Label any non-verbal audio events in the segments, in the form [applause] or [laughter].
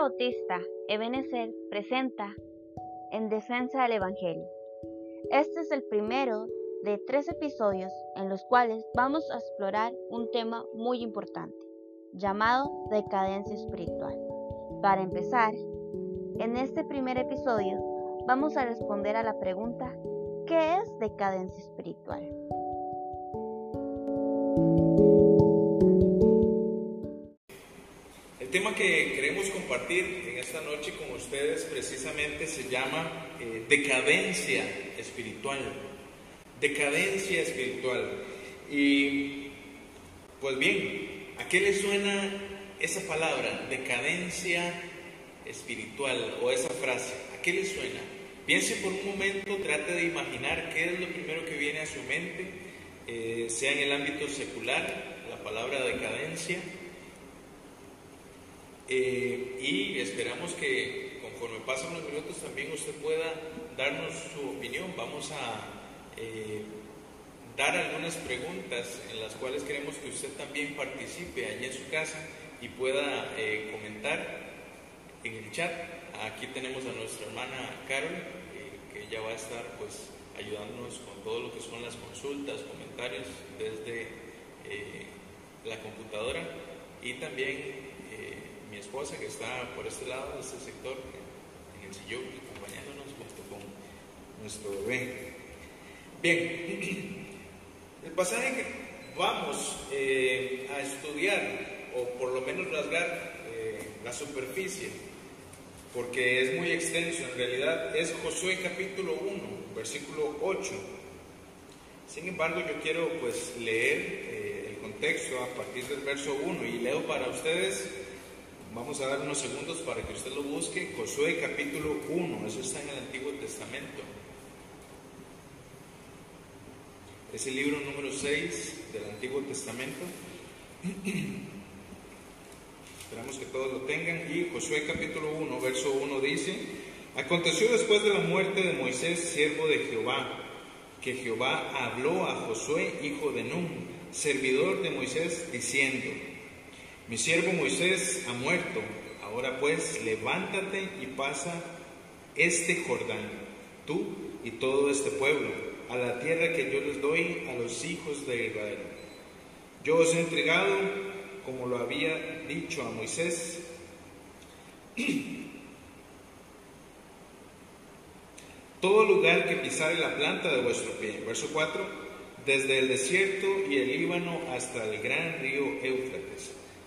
Bautista, Ebenezer, presenta En Defensa del Evangelio. Este es el primero de tres episodios en los cuales vamos a explorar un tema muy importante, llamado decadencia espiritual. Para empezar, en este primer episodio vamos a responder a la pregunta, ¿qué es decadencia espiritual? El tema que queremos compartir en esta noche con ustedes precisamente se llama eh, decadencia espiritual. Decadencia espiritual. Y pues bien, ¿a qué le suena esa palabra, decadencia espiritual o esa frase? ¿A qué le suena? Piense por un momento, trate de imaginar qué es lo primero que viene a su mente, eh, sea en el ámbito secular, la palabra decadencia eh, y esperamos que conforme pasen los minutos también usted pueda darnos su opinión. Vamos a eh, dar algunas preguntas en las cuales queremos que usted también participe allí en su casa y pueda eh, comentar en el chat. Aquí tenemos a nuestra hermana Carol, que ella va a estar pues ayudándonos con todo lo que son las consultas, comentarios desde la computadora y también mi esposa que está por este lado de este sector, en el sillón, acompañándonos junto con nuestro bebé. Bien, [clears throat] el pasaje que vamos eh, a estudiar, o por lo menos rasgar eh, la superficie, porque es muy extenso en realidad, es Josué capítulo 1, versículo 8. Sin embargo, yo quiero pues leer eh, el contexto a partir del verso 1 y leo para ustedes Vamos a dar unos segundos para que usted lo busque. Josué capítulo 1, eso está en el Antiguo Testamento. Es el libro número 6 del Antiguo Testamento. [clears throat] Esperamos que todos lo tengan. Y Josué capítulo 1, verso 1 dice, Aconteció después de la muerte de Moisés, siervo de Jehová, que Jehová habló a Josué, hijo de Nun, servidor de Moisés, diciendo, mi siervo Moisés ha muerto, ahora pues levántate y pasa este Jordán, tú y todo este pueblo, a la tierra que yo les doy a los hijos de Israel. Yo os he entregado, como lo había dicho a Moisés, [clears throat] todo lugar que pisare la planta de vuestro pie. Verso 4, desde el desierto y el Líbano hasta el gran río Éufrates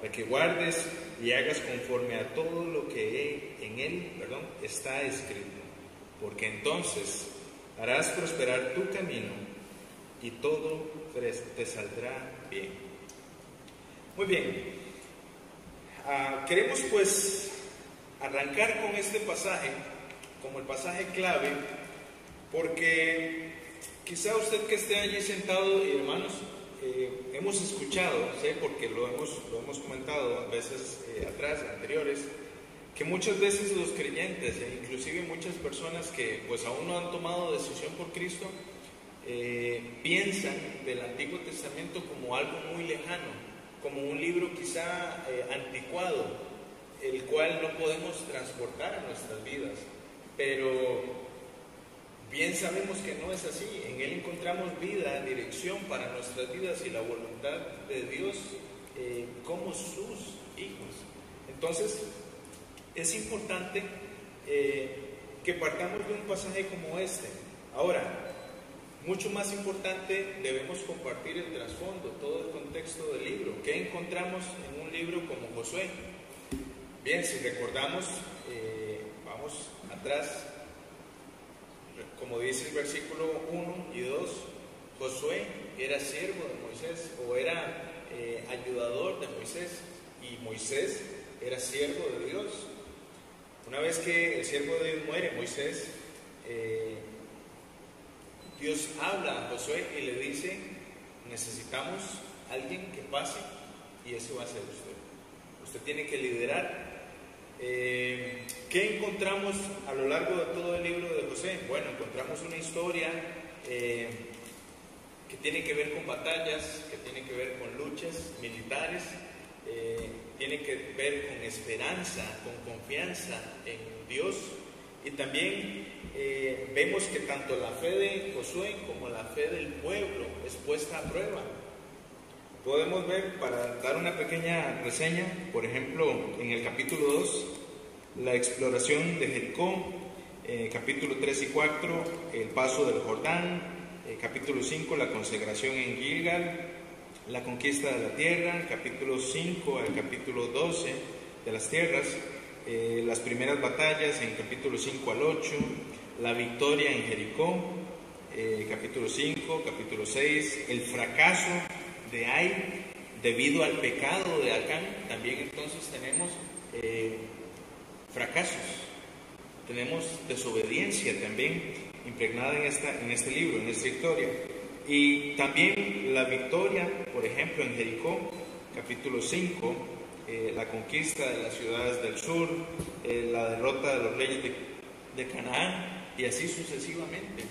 para que guardes y hagas conforme a todo lo que en él está escrito, porque entonces harás prosperar tu camino y todo te saldrá bien. Muy bien, ah, queremos pues arrancar con este pasaje como el pasaje clave, porque quizá usted que esté allí sentado, hermanos, eh, hemos escuchado, sé porque lo hemos, lo hemos comentado a veces eh, atrás, anteriores, que muchas veces los creyentes, e inclusive muchas personas que pues aún no han tomado decisión por Cristo, eh, piensan del Antiguo Testamento como algo muy lejano, como un libro quizá anticuado, el cual no podemos transportar a nuestras vidas. Pero Bien sabemos que no es así. En Él encontramos vida, dirección para nuestras vidas y la voluntad de Dios eh, como sus hijos. Entonces, es importante eh, que partamos de un pasaje como este. Ahora, mucho más importante, debemos compartir el trasfondo, todo el contexto del libro. ¿Qué encontramos en un libro como Josué? Bien, si recordamos, eh, vamos atrás, como dice el versículo 1 y 2, Josué era siervo de Moisés o era eh, ayudador de Moisés y Moisés era siervo de Dios. Una vez que el siervo de Dios muere, Moisés, eh, Dios habla a Josué y le dice, necesitamos alguien que pase y ese va a ser usted. Usted tiene que liderar. Eh, ¿Qué encontramos a lo largo de todo el libro de José? Bueno, encontramos una historia eh, que tiene que ver con batallas, que tiene que ver con luchas militares, tiene que ver con esperanza, con confianza en Dios. Y también eh, vemos que tanto la fe de Josué como la fe del pueblo es puesta a prueba. Podemos ver, para dar una pequeña reseña, por ejemplo, en el capítulo 2, la exploración de Jericó, eh, capítulo 3 y 4, el paso del Jordán, eh, capítulo 5, la consagración en Gilgal, la conquista de la tierra, capítulo 5 al capítulo 12 de las tierras, eh, las primeras batallas capítulo 5 al 8, la victoria en Jericó, eh, capítulo 5, capítulo 6, el fracaso de Ai debido al pecado de Acán, también entonces tenemos eh, fracasos, tenemos desobediencia también impregnada en, esta, en este libro, en esta historia. Y también la victoria, por ejemplo, en Jericó, capítulo 5, eh, la conquista de las ciudades del sur, eh, la derrota de los reyes de, Canaán y así sucesivamente.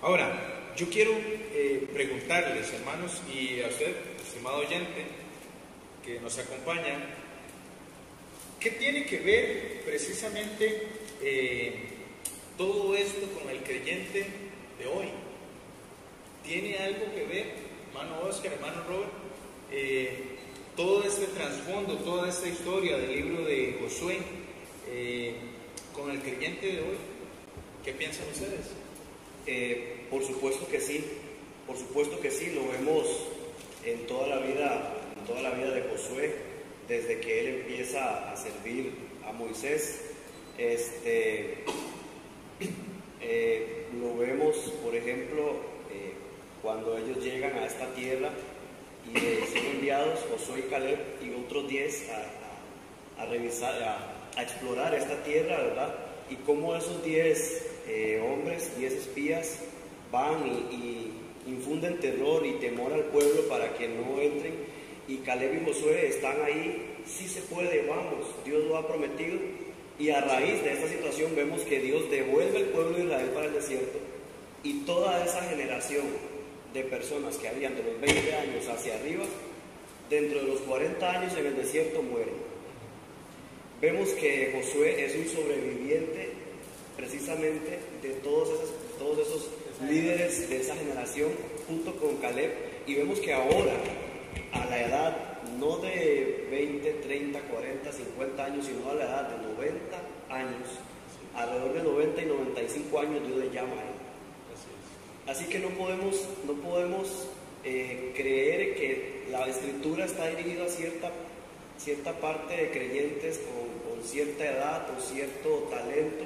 Ahora, yo quiero eh, preguntarles, hermanos, y a usted, estimado oyente, que nos acompaña, ¿qué tiene que ver precisamente todo esto con el creyente de hoy? tiene algo que ver, hermano Oscar, hermano Robert, eh, todo este trasfondo, toda esta historia del libro de Josué eh, con el creyente de hoy. ¿Qué piensan ustedes? Eh, por supuesto que sí, por supuesto que sí, lo vemos en toda la vida, en toda la vida de Josué, desde que él empieza a servir a Moisés. Este, lo vemos, por ejemplo, cuando ellos llegan a esta tierra y son enviados Josué y Caleb y otros diez a, revisar, a, explorar esta tierra, ¿verdad? Y cómo esos diez eh, hombres, diez espías, van y, infunden terror y temor al pueblo para que no entren. Y Caleb y Josué están ahí, sí se puede, vamos, Dios lo ha prometido. Y a raíz de esta situación vemos que Dios devuelve el pueblo de Israel para el desierto y toda esa generación de personas que habían de los 20 años hacia arriba, dentro de los 40 años en el desierto mueren. Vemos que Josué es un sobreviviente precisamente de todos esos, todos esos líderes de esa generación junto con Caleb y vemos que ahora a la edad no de 20, 30, 40, 50 años, sino a la edad de 90 años, alrededor de 90 y 95 años Dios le llama a él Así que no podemos, no podemos eh, creer que la escritura está dirigida a cierta, cierta parte de creyentes con, con cierta edad o cierto talento.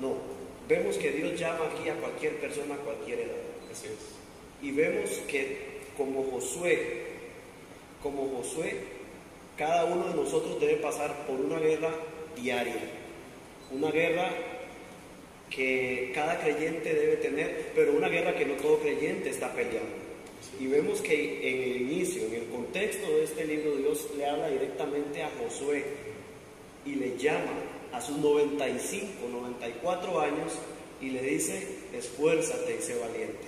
No, vemos que Dios llama aquí a cualquier persona a cualquier edad. Así es. Y vemos que como Josué, como Josué, cada uno de nosotros debe pasar por una guerra diaria, una guerra que cada creyente debe tener, pero una guerra que no todo creyente está peleando. Y vemos que en el inicio, en el contexto de este libro, Dios le habla directamente a Josué y le llama a sus 95, 94 años y le dice, esfuérzate y sé valiente.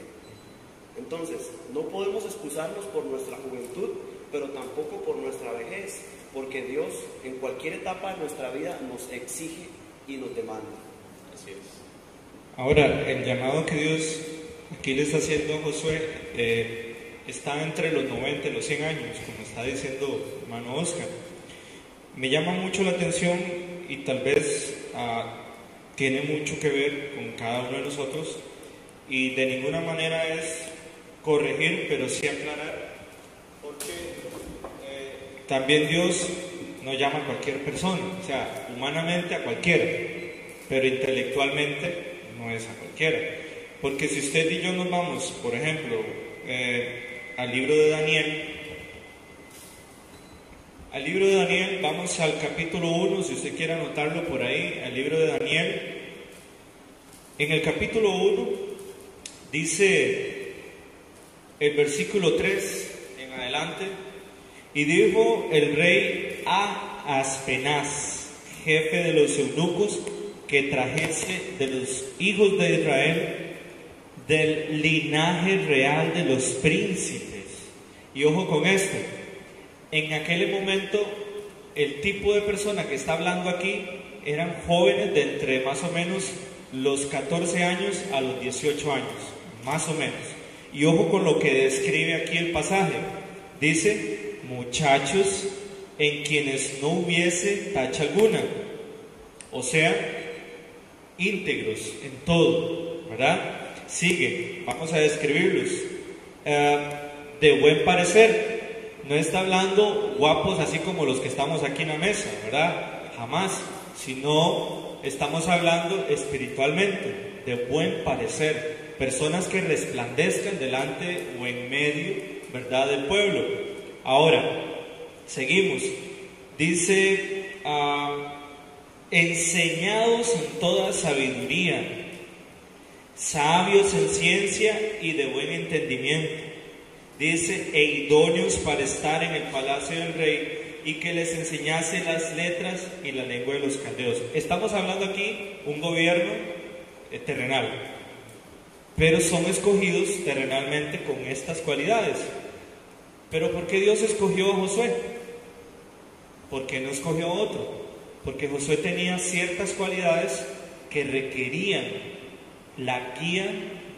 Entonces, no podemos excusarnos por nuestra juventud, pero tampoco por nuestra vejez, porque Dios en cualquier etapa de nuestra vida nos exige y nos demanda. Así es. Ahora, el llamado que Dios aquí le está haciendo a Josué eh, está entre los 90 y los 100 años, como está diciendo hermano Oscar. Me llama mucho la atención y tal vez ah, tiene mucho que ver con cada uno de nosotros y de ninguna manera es corregir, pero sí aclarar, porque también Dios no llama a cualquier persona, o sea, humanamente a cualquiera, pero intelectualmente no es a cualquiera. Porque si usted y yo nos vamos, por ejemplo, eh, al libro de Daniel, al libro de Daniel, vamos al capítulo 1, si usted quiere anotarlo por ahí, al libro de Daniel. En el capítulo 1 dice el versículo 3 en adelante, y dijo el rey a Aspenaz, jefe de los eunucos, que trajese de los hijos de Israel del linaje real de los príncipes. Y ojo con esto, en aquel momento el tipo de persona que está hablando aquí eran jóvenes de entre más o menos los 14 años a los 18 años, más o menos. Y ojo con lo que describe aquí el pasaje. Dice, muchachos en quienes no hubiese tacha alguna. O sea, íntegros en todo, ¿verdad? Sigue, vamos a describirlos. Eh, de buen parecer, no está hablando guapos así como los que estamos aquí en la mesa, ¿verdad? Jamás, sino estamos hablando espiritualmente, de buen parecer, personas que resplandezcan delante o en medio, ¿verdad?, del pueblo. Ahora, seguimos. Dice, ah, enseñados en toda sabiduría, sabios en ciencia y de buen entendimiento dice, e idóneos para estar en el palacio del rey y que les enseñase las letras y la lengua de los caldeos. Estamos hablando aquí un gobierno eh, terrenal, pero son escogidos terrenalmente con estas cualidades. Pero ¿por qué Dios escogió a Josué? ¿Por qué no escogió a otro? Porque Josué tenía ciertas cualidades que requerían la guía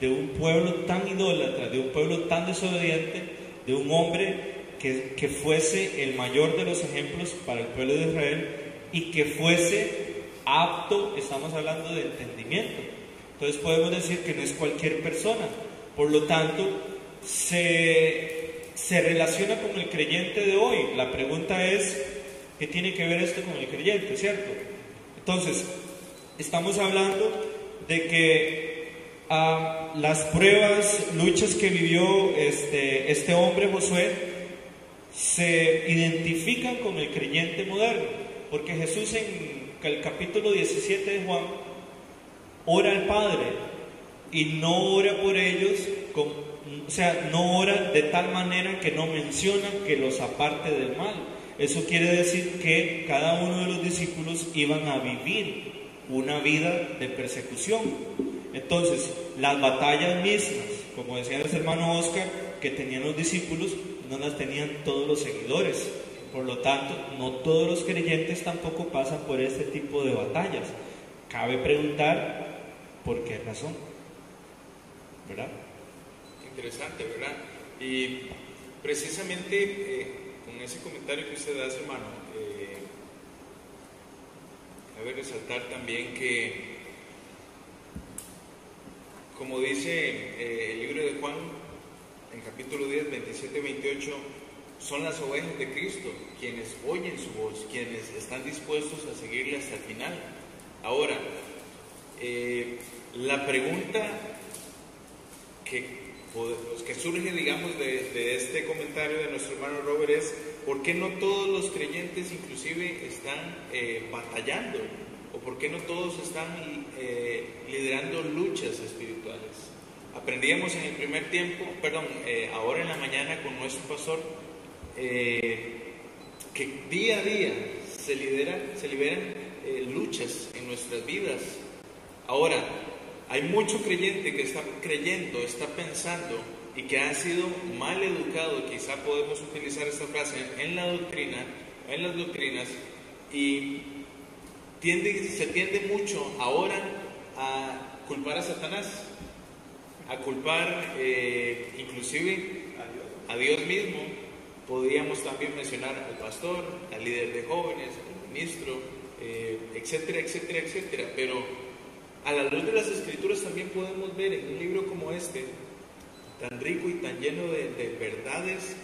de un pueblo tan idólatra, de un pueblo tan desobediente, de un hombre que, que, fuese el mayor de los ejemplos para el pueblo de Israel y que fuese apto, estamos hablando de entendimiento. Entonces podemos decir que no es cualquier persona, por lo tanto se, se relaciona con el creyente de hoy. La pregunta es, ¿qué tiene que ver esto con el creyente, cierto? Entonces, estamos hablando de que a las pruebas, luchas que vivió este, este hombre Josué, se identifican con el creyente moderno, porque Jesús en el capítulo 17 de Juan ora al Padre y no ora por ellos, con, o sea, no ora de tal manera que no menciona que los aparte del mal. Eso quiere decir que cada uno de los discípulos iban a vivir una vida de persecución. Entonces, las batallas mismas, como decía el hermano Oscar, que tenían los discípulos, no las tenían todos los seguidores. Por lo tanto, no todos los creyentes tampoco pasan por este tipo de batallas. Cabe preguntar por qué razón. ¿Verdad? Interesante, ¿verdad? Y precisamente eh, con ese comentario que usted hace, hermano, eh, cabe resaltar también que como dice eh, el libro de Juan, en capítulo 10, 27 28, son las ovejas de Cristo quienes oyen su voz, quienes están dispuestos a seguirle hasta el final. Ahora, eh, la pregunta que, pues, que surge, digamos, de, este comentario de nuestro hermano Robert es, ¿por qué no todos los creyentes inclusive están eh, batallando? ¿O por qué no todos están eh, liderando luchas espirituales? Aprendíamos en el primer tiempo, perdón, eh, ahora en la mañana con nuestro pastor, eh, que día a día se, lidera, se liberan luchas en nuestras vidas. Ahora, hay mucho creyente que está creyendo, está pensando y que ha sido mal educado, quizá podemos utilizar esta frase, en la doctrina, en las doctrinas, y se tiende mucho ahora a culpar a Satanás, a culpar eh, inclusive a Dios mismo. Podríamos también mencionar al pastor, al líder de jóvenes, al ministro, eh, etcétera, etcétera, etcétera. Pero a la luz de las escrituras también podemos ver en un libro como este tan rico y tan lleno de, de verdades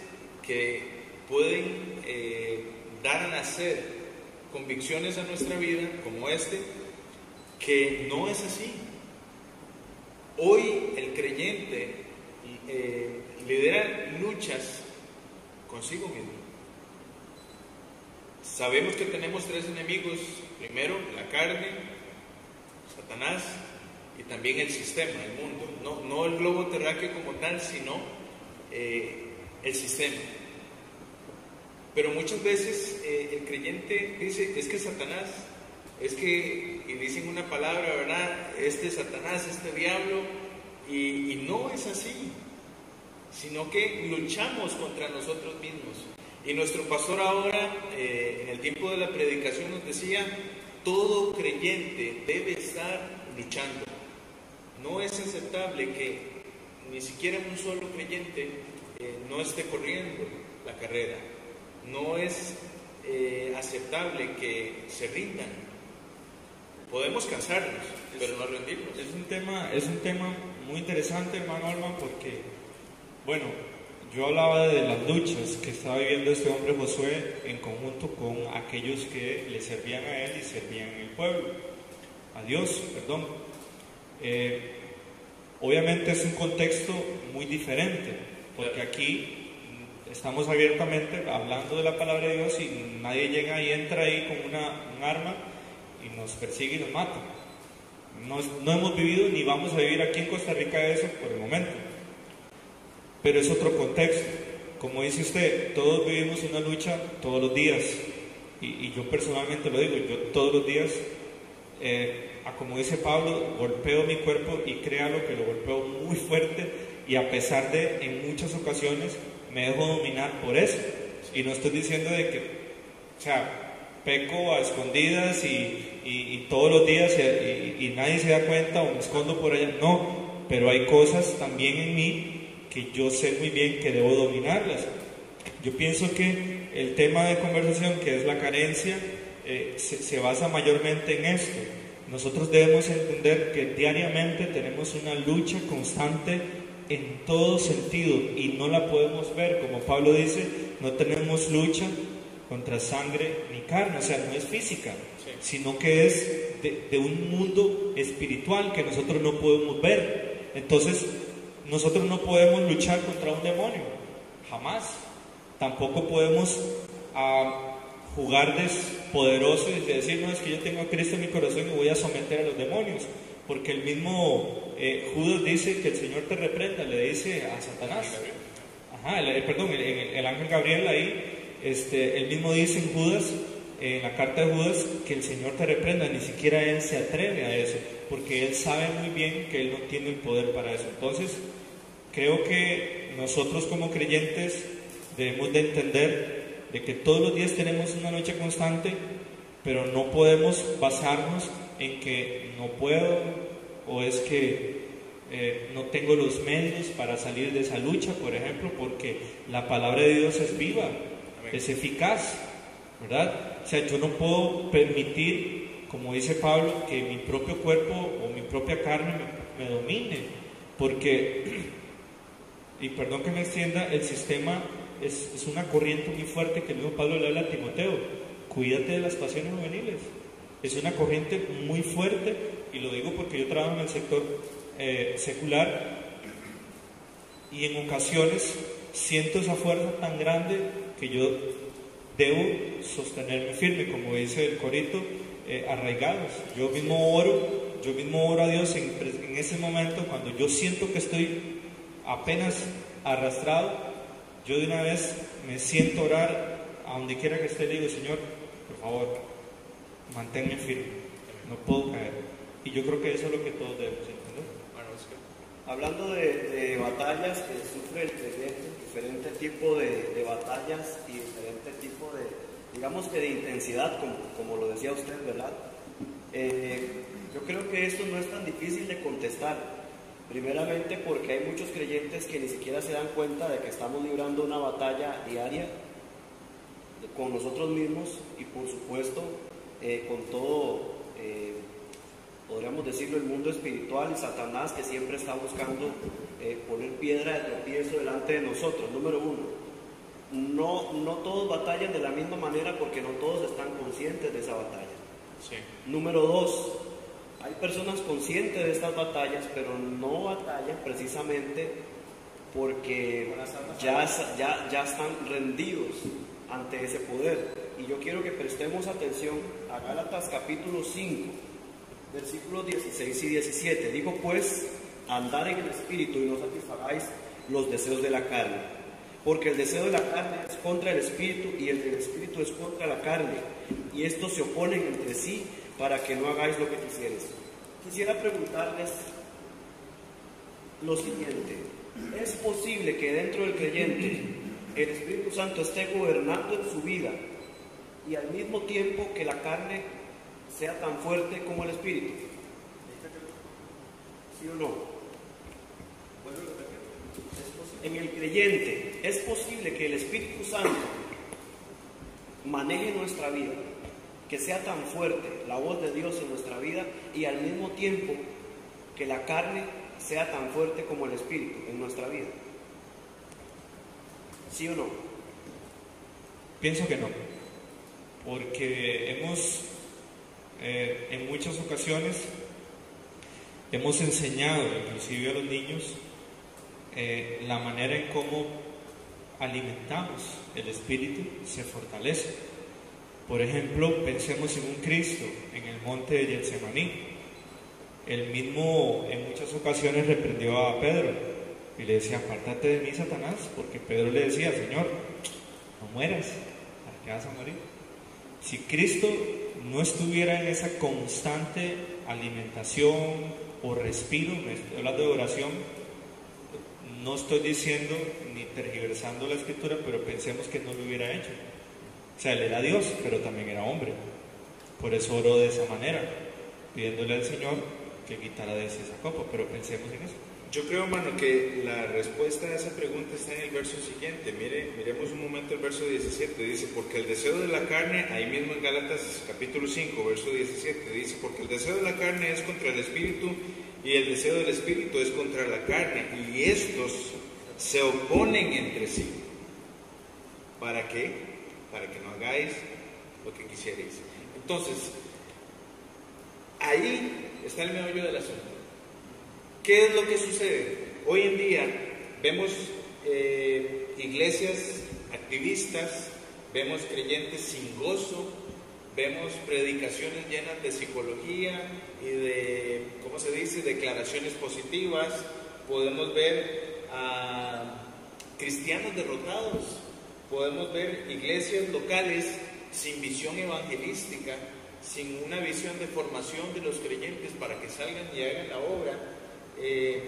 que pueden eh, dar a nacer convicciones a nuestra vida como este, que no es así. Hoy el creyente eh, lidera luchas consigo mismo. Sabemos que tenemos tres enemigos. Primero, la carne, Satanás y también el sistema, el mundo. No, no el globo terráqueo como tal, sino eh, el sistema. Pero muchas veces eh, el creyente dice, es que Satanás, es que, y dicen una palabra, ¿verdad? Este Satanás, este diablo, y, no es así, sino que luchamos contra nosotros mismos. Y nuestro pastor ahora, eh, en el tiempo de la predicación, nos decía, todo creyente debe estar luchando. No es aceptable que ni siquiera un solo creyente eh, no esté corriendo la carrera. No es eh, aceptable que se rindan. Podemos cansarnos, pero no rendirnos. Es un tema, es un tema muy interesante, hermano Alma, porque, bueno, yo hablaba de las luchas que estaba viviendo este hombre Josué en conjunto con aquellos que le servían a él y servían el pueblo, a Dios, perdón. Eh, obviamente es un contexto muy diferente, porque aquí estamos abiertamente hablando de la palabra de Dios y nadie llega y entra ahí con una, un arma y nos persigue y nos mata. No, no hemos vivido ni vamos a vivir aquí en Costa Rica eso por el momento. Pero es otro contexto. Como dice usted, todos vivimos una lucha todos los días. Y, y yo personalmente lo digo, yo todos los días, eh, como dice Pablo, golpeo mi cuerpo y créalo que lo golpeo muy fuerte y a pesar de en muchas ocasiones me dejo dominar por eso. Y no estoy diciendo de que, o sea, peco a escondidas y, y, y todos los días y, y nadie se da cuenta o me escondo por allá. No, pero hay cosas también en mí que yo sé muy bien que debo dominarlas. Yo pienso que el tema de conversación, que es la carencia, eh, se, se, basa mayormente en esto. Nosotros debemos entender que diariamente tenemos una lucha constante en todo sentido y no la podemos ver. Como Pablo dice, no tenemos lucha contra sangre ni carne, o sea, no es física, sí. sino que es de, de un mundo espiritual que nosotros no podemos ver. Entonces, nosotros no podemos luchar contra un demonio, jamás. Tampoco podemos uh, jugar de poderoso y decir, no, es que yo tengo a Cristo en mi corazón y voy a someter a los demonios. Porque el mismo eh, Judas dice que el Señor te reprenda, le dice a Satanás. Ajá, el, perdón, el, el, ángel Gabriel ahí, este, él mismo dice en Judas, en la carta de Judas, que el Señor te reprenda, ni siquiera él se atreve a eso, porque él sabe muy bien que él no tiene el poder para eso. Entonces, creo que nosotros como creyentes debemos de entender de que todos los días tenemos una lucha constante, pero no podemos basarnos en que no puedo o es que eh, no tengo los medios para salir de esa lucha, por ejemplo, porque la palabra de Dios es viva, Amén. es eficaz, ¿verdad? O sea, yo no puedo permitir, como dice Pablo, que mi propio cuerpo o mi propia carne me, me domine, porque y perdón que me extienda, el sistema es, una corriente muy fuerte que el mismo Pablo le habla a Timoteo. Cuídate de las pasiones juveniles. Es una corriente muy fuerte, y lo digo porque yo trabajo en el sector eh, secular, y en ocasiones siento esa fuerza tan grande que yo debo sostenerme firme, como dice el corito, eh, arraigados. Yo mismo oro, yo mismo oro a Dios en ese momento cuando yo siento que estoy apenas arrastrado, yo de una vez me siento orar a donde quiera que esté, le digo, Señor, por favor, manténme firme, no puedo caer. Y yo creo que eso es lo que todos debemos entender. Hablando de, batallas que sufre el creyente, diferente tipo de, de, batallas y diferente tipo de, digamos que de intensidad, como, como lo decía usted, ¿verdad? Eh, yo creo que esto no es tan difícil de contestar Primeramente porque hay muchos creyentes que ni siquiera se dan cuenta de que estamos librando una batalla diaria con nosotros mismos y por supuesto eh, con todo, eh, podríamos decirlo, el mundo espiritual y Satanás que siempre está buscando eh, poner piedra de tropiezo delante de nosotros. Número uno, no, no todos batallan de la misma manera porque no todos están conscientes de esa batalla. Número dos, hay personas conscientes de estas batallas, pero no batallan precisamente porque ya, ya, ya están rendidos ante ese poder. Y yo quiero que prestemos atención a Gálatas capítulo 5, versículos 16 y 17. Digo pues, andar en el Espíritu y no satisfagáis los deseos de la carne. Porque el deseo de la carne es contra el Espíritu y el del Espíritu es contra la carne. Y estos se oponen entre sí para que no hagáis lo que quisieres. Quisiera preguntarles lo siguiente. ¿Es posible que dentro del creyente el Espíritu Santo esté gobernando en su vida y al mismo tiempo que la carne sea tan fuerte como el Espíritu? ¿Sí o no? En el creyente es posible que el Espíritu Santo maneje nuestra vida, que sea tan fuerte la voz de Dios en nuestra vida y al mismo tiempo que la carne sea tan fuerte como el Espíritu en nuestra vida. ¿Sí o no? Pienso que no, porque hemos eh, en muchas ocasiones hemos enseñado inclusive a los niños eh, la manera en cómo alimentamos el espíritu se fortalece. Por ejemplo, pensemos en un Cristo en el monte de Getsemaní. El mismo en muchas ocasiones reprendió a Pedro y le decía, apártate de mí, Satanás, porque Pedro le decía, Señor, no mueras, ¿para qué vas a morir? Si Cristo no estuviera en esa constante alimentación o respiro, me estoy hablando de oración, no estoy diciendo ni tergiversando la escritura, pero pensemos que no lo hubiera hecho. O sea, él era Dios, pero también era hombre. Por eso oró de esa manera, pidiéndole al Señor que quitara de ese copa, pero pensemos en eso. Yo creo, hermano, que la respuesta a esa pregunta está en el verso siguiente. Mire, miremos un momento el verso 17. Dice, porque el deseo de la carne, ahí mismo en Gálatas capítulo 5, verso 17, dice, porque el deseo de la carne es contra el espíritu y el deseo del espíritu es contra la carne, y estos se oponen entre sí. ¿Para qué? Para que no hagáis lo que quisierais. Entonces, ahí está el meollo del asunto. ¿Qué es lo que sucede? Hoy en día vemos eh, iglesias activistas, vemos creyentes sin gozo, vemos predicaciones llenas de psicología y de, ¿cómo se dice?, declaraciones positivas, podemos ver a cristianos derrotados, podemos ver iglesias locales sin visión evangelística, sin una visión de formación de los creyentes para que salgan y hagan la obra, eh,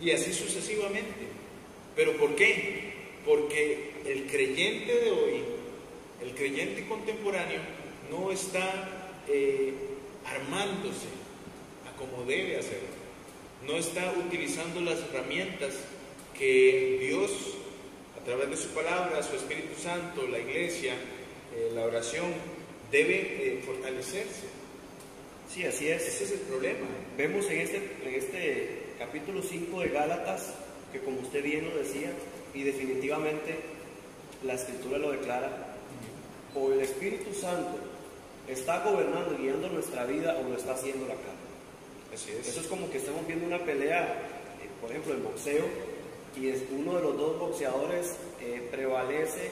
y así sucesivamente. ¿Pero por qué? Porque el creyente de hoy, el creyente contemporáneo, no está eh, armándose a como debe hacerlo, no está utilizando las herramientas que Dios, a través de su palabra, su Espíritu Santo, la iglesia, eh, la oración, debe eh, fortalecerse. Sí, así es. Ese es el problema. Vemos en este, en este capítulo 5 de Gálatas, que como usted bien lo decía, y definitivamente la escritura lo declara, o el Espíritu Santo está gobernando y guiando nuestra vida o lo está haciendo la carne. Así es. Eso es como que estamos viendo una pelea, eh, por ejemplo, el boxeo, y es uno de los dos boxeadores eh, prevalece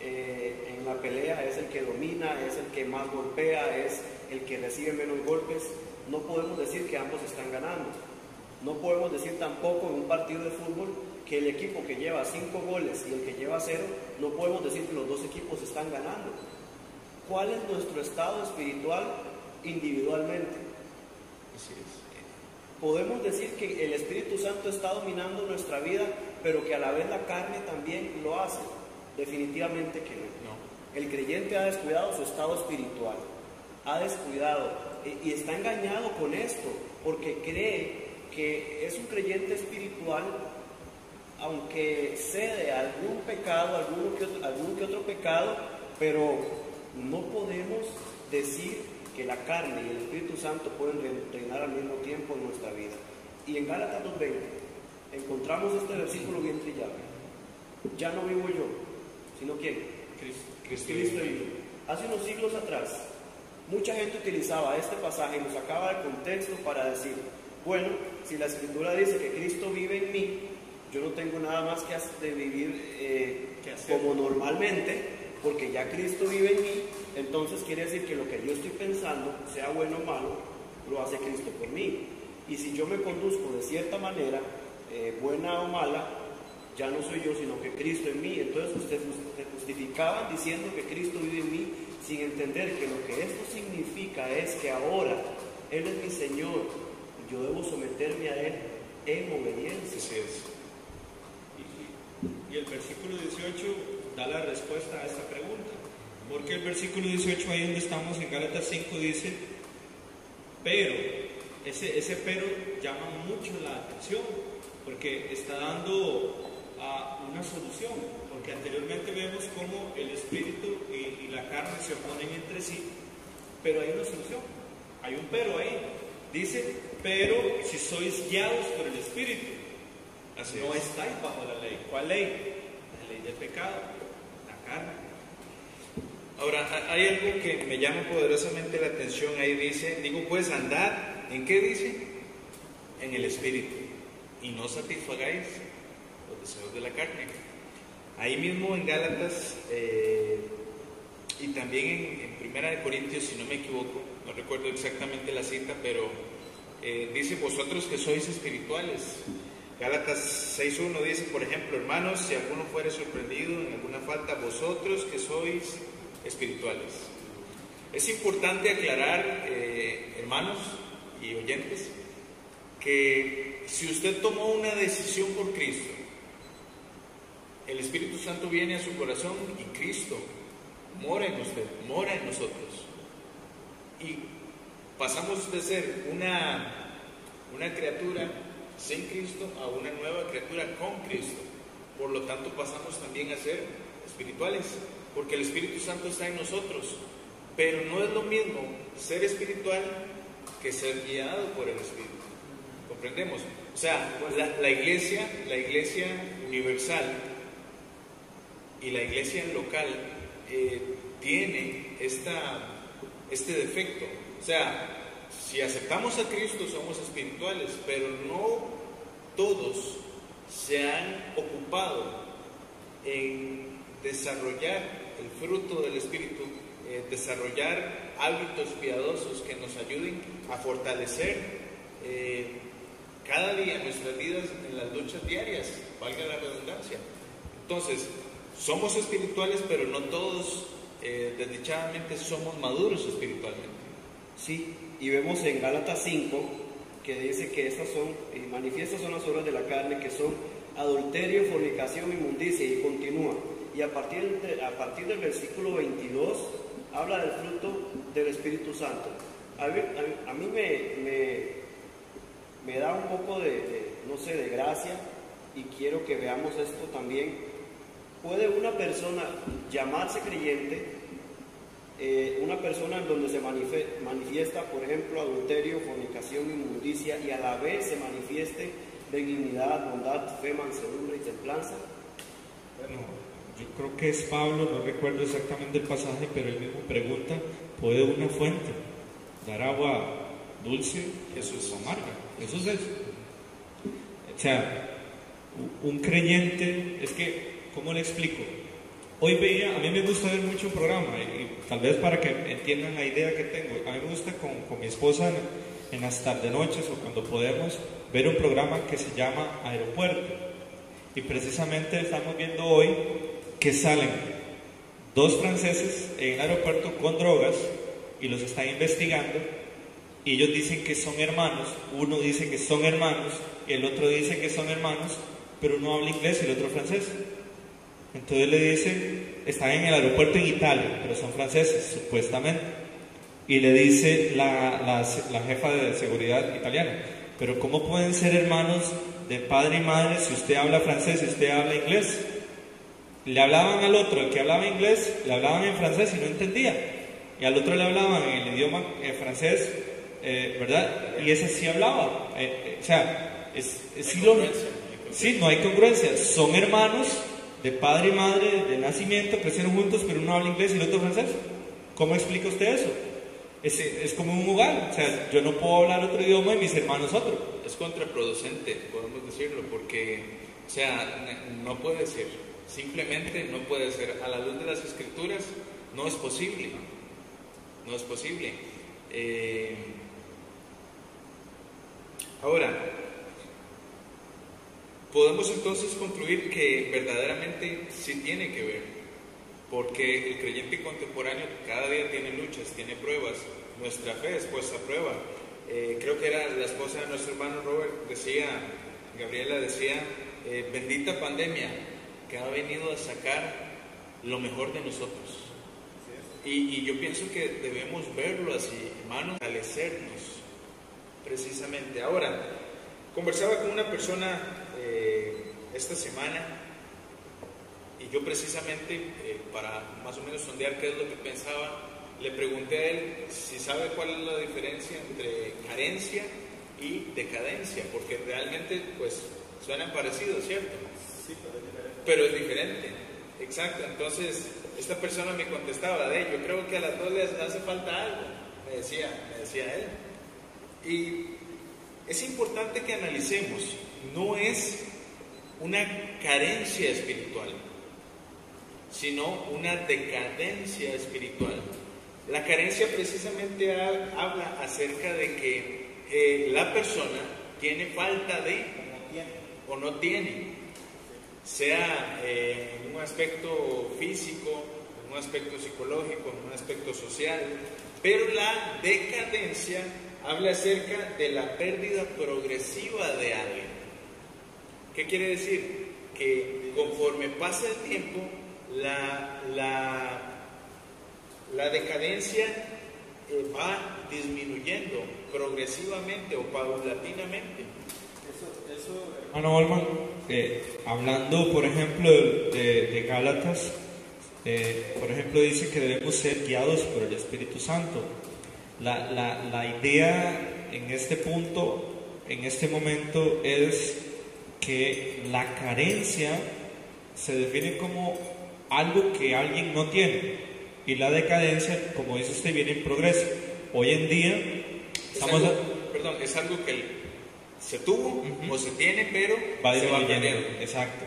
eh, en la pelea, es el que domina, es el que más golpea, es el que recibe menos golpes. No podemos decir que ambos están ganando. No podemos decir tampoco en un partido de fútbol que el equipo que lleva cinco goles y el que lleva cero, no podemos decir que los dos equipos están ganando cuál es nuestro estado espiritual individualmente. Podemos decir que el Espíritu Santo está dominando nuestra vida, pero que a la vez la carne también lo hace. Definitivamente que no. El creyente ha descuidado su estado espiritual, ha descuidado y está engañado con esto, porque cree que es un creyente espiritual, aunque cede a algún pecado, algún que algún que otro pecado, pero no podemos decir que la carne y el Espíritu Santo pueden reinar al mismo tiempo en nuestra vida. Y en Gálatas 2.20 encontramos este versículo bien trillado. Ya no vivo yo, sino quién? Cristo. Cristo vive. Hace unos siglos atrás, mucha gente utilizaba este pasaje y lo sacaba de contexto para decir, bueno, si la escritura dice que Cristo vive en mí, yo no tengo nada más que vivir eh, como normalmente, porque ya Cristo vive en mí, entonces quiere decir que lo que yo estoy pensando, sea bueno o malo, lo hace Cristo por mí. Y si yo me conduzco de cierta manera, eh, buena o mala, ya no soy yo, sino que Cristo en mí. Entonces ustedes se justificaban diciendo que Cristo vive en mí sin entender que lo que esto significa es que ahora Él es mi Señor y yo debo someterme a Él en obediencia. Y el versículo 18 da la respuesta a esta pregunta. Porque el versículo 18 ahí donde estamos en Gálatas 5 dice, pero, ese, ese pero llama mucho la atención, porque está dando a una solución, porque anteriormente vemos cómo el espíritu y, y la carne se oponen entre sí, pero hay una solución, hay un pero ahí. Dice, pero si sois guiados por el espíritu, Así no es. estáis bajo la ley. ¿Cuál ley? La ley del pecado, la carne. Ahora, ha- hay algo que me llama poderosamente la atención. Ahí dice, digo, pues andar, ¿en qué dice? En el espíritu. Y no satisfagáis los deseos de la carne. Ahí mismo en Gálatas eh, y también en, en Primera de Corintios, si no me equivoco, no recuerdo exactamente la cita, pero eh, dice, vosotros que sois espirituales. Gálatas 6.1 dice, por ejemplo, hermanos, si alguno fuere sorprendido en alguna falta, vosotros que sois espirituales. Es importante aclarar, eh, hermanos y oyentes, que si usted tomó una decisión por Cristo, el Espíritu Santo viene a su corazón y Cristo mora en usted, mora en nosotros. Y pasamos de ser una, una criatura sin Cristo a una nueva criatura con Cristo. Por lo tanto, pasamos también a ser espirituales, porque el Espíritu Santo está en nosotros. Pero no es lo mismo ser espiritual que ser guiado por el Espíritu. ¿Comprendemos? O sea, la, iglesia, la iglesia universal y la iglesia local eh, tiene esta, este defecto. O sea, si aceptamos a Cristo somos espirituales, pero no todos se han ocupado en desarrollar el fruto del Espíritu, eh, desarrollar hábitos piadosos que nos ayuden a fortalecer eh, cada día nuestras vidas en las luchas diarias, valga la redundancia. Entonces, somos espirituales, pero no todos, eh, desdichadamente, somos maduros espiritualmente. Sí, y vemos en Gálatas 5 que dice que estas son, manifiestas son las obras de la carne, que son adulterio, fornicación, inmundicia, y continúa. Y a partir, a partir del versículo 22 habla del fruto del Espíritu Santo. A mí, me, me, da un poco de, no sé, de gracia, y quiero que veamos esto también. ¿Puede una persona llamarse creyente eh, una persona en donde se manifiesta, por ejemplo, adulterio, fornicación, inmundicia y a la vez se manifieste benignidad, bondad, fe, mansedumbre y templanza. Bueno, yo creo que es Pablo, no recuerdo exactamente el pasaje, pero él mismo pregunta, ¿puede una fuente dar agua dulce Jesús. o amarga? Eso es eso. O sea, un creyente, es que, ¿cómo le explico? Hoy veía, a mí me gusta ver mucho programa, y, y tal vez para que entiendan la idea que tengo, a mí me gusta con, con mi esposa en, en las tarde noches o cuando podemos ver un programa que se llama Aeropuerto. Y precisamente estamos viendo hoy que salen dos franceses en el aeropuerto con drogas y los están investigando y ellos dicen que son hermanos, uno dice que son hermanos el otro dice que son hermanos, pero uno habla inglés y el otro francés. Entonces le dice, están en el aeropuerto en Italia, pero son franceses, supuestamente. Y le dice la, la jefa de seguridad italiana, pero ¿cómo pueden ser hermanos de padre y madre si usted habla francés y usted habla inglés? Le hablaban al otro, el que hablaba inglés, le hablaban en francés y no entendía. Y al otro le hablaban en el idioma eh, francés, eh, ¿verdad? Y ese sí hablaba. Eh, eh, o sea, es, es congruencia, hay Sí, no hay congruencia. Son hermanos de padre y madre de nacimiento, crecieron juntos, pero uno habla inglés y el otro francés. ¿Cómo explica usted eso? Es, es como un hogar. O sea, yo no puedo hablar otro idioma y mis hermanos otro. Es contraproducente, podemos decirlo, porque, o sea, no puede ser. Simplemente no puede ser. A la luz de las escrituras, no es posible. No es posible. Eh, ahora, podemos entonces concluir que verdaderamente sí tiene que ver, porque el creyente contemporáneo cada día tiene luchas, tiene pruebas, nuestra fe es puesta a prueba. Eh, creo que era la esposa de nuestro hermano Robert, decía, Gabriela decía, eh, bendita pandemia ha venido a sacar lo mejor de nosotros. Y, y yo pienso que debemos verlo así, hermanos, fortalecernos precisamente. Ahora, conversaba con una persona eh, esta semana y yo precisamente eh, para más o menos sondear qué es lo que pensaba, le pregunté a él si sabe cuál es la diferencia entre carencia y decadencia, porque realmente pues suenan parecidos, ¿cierto? Pero es diferente. Exacto, entonces esta persona me contestaba de yo creo que a las dos les hace falta algo, me decía, me decía él. Y es importante que analicemos no es una carencia espiritual, sino una decadencia espiritual. La carencia precisamente habla acerca de que eh, la persona tiene falta de o no tiene, sea eh, en un aspecto físico, en un aspecto psicológico, en un aspecto social, pero la decadencia habla acerca de la pérdida progresiva de alguien. ¿Qué quiere decir? Que conforme pasa el tiempo, la, la, decadencia eh, va disminuyendo progresivamente o paulatinamente. Eso, eso hermano Olman, eh, hablando por ejemplo de, de Gálatas, eh, por ejemplo dice que debemos ser guiados por el Espíritu Santo. La, la, la idea en este punto, en este momento, es que la carencia se define como algo que alguien no tiene y la decadencia, como dice usted, viene en progreso. Hoy en día estamos... Es algo, perdón, es algo que se tuvo o se tiene, pero va disminuyendo. Exacto.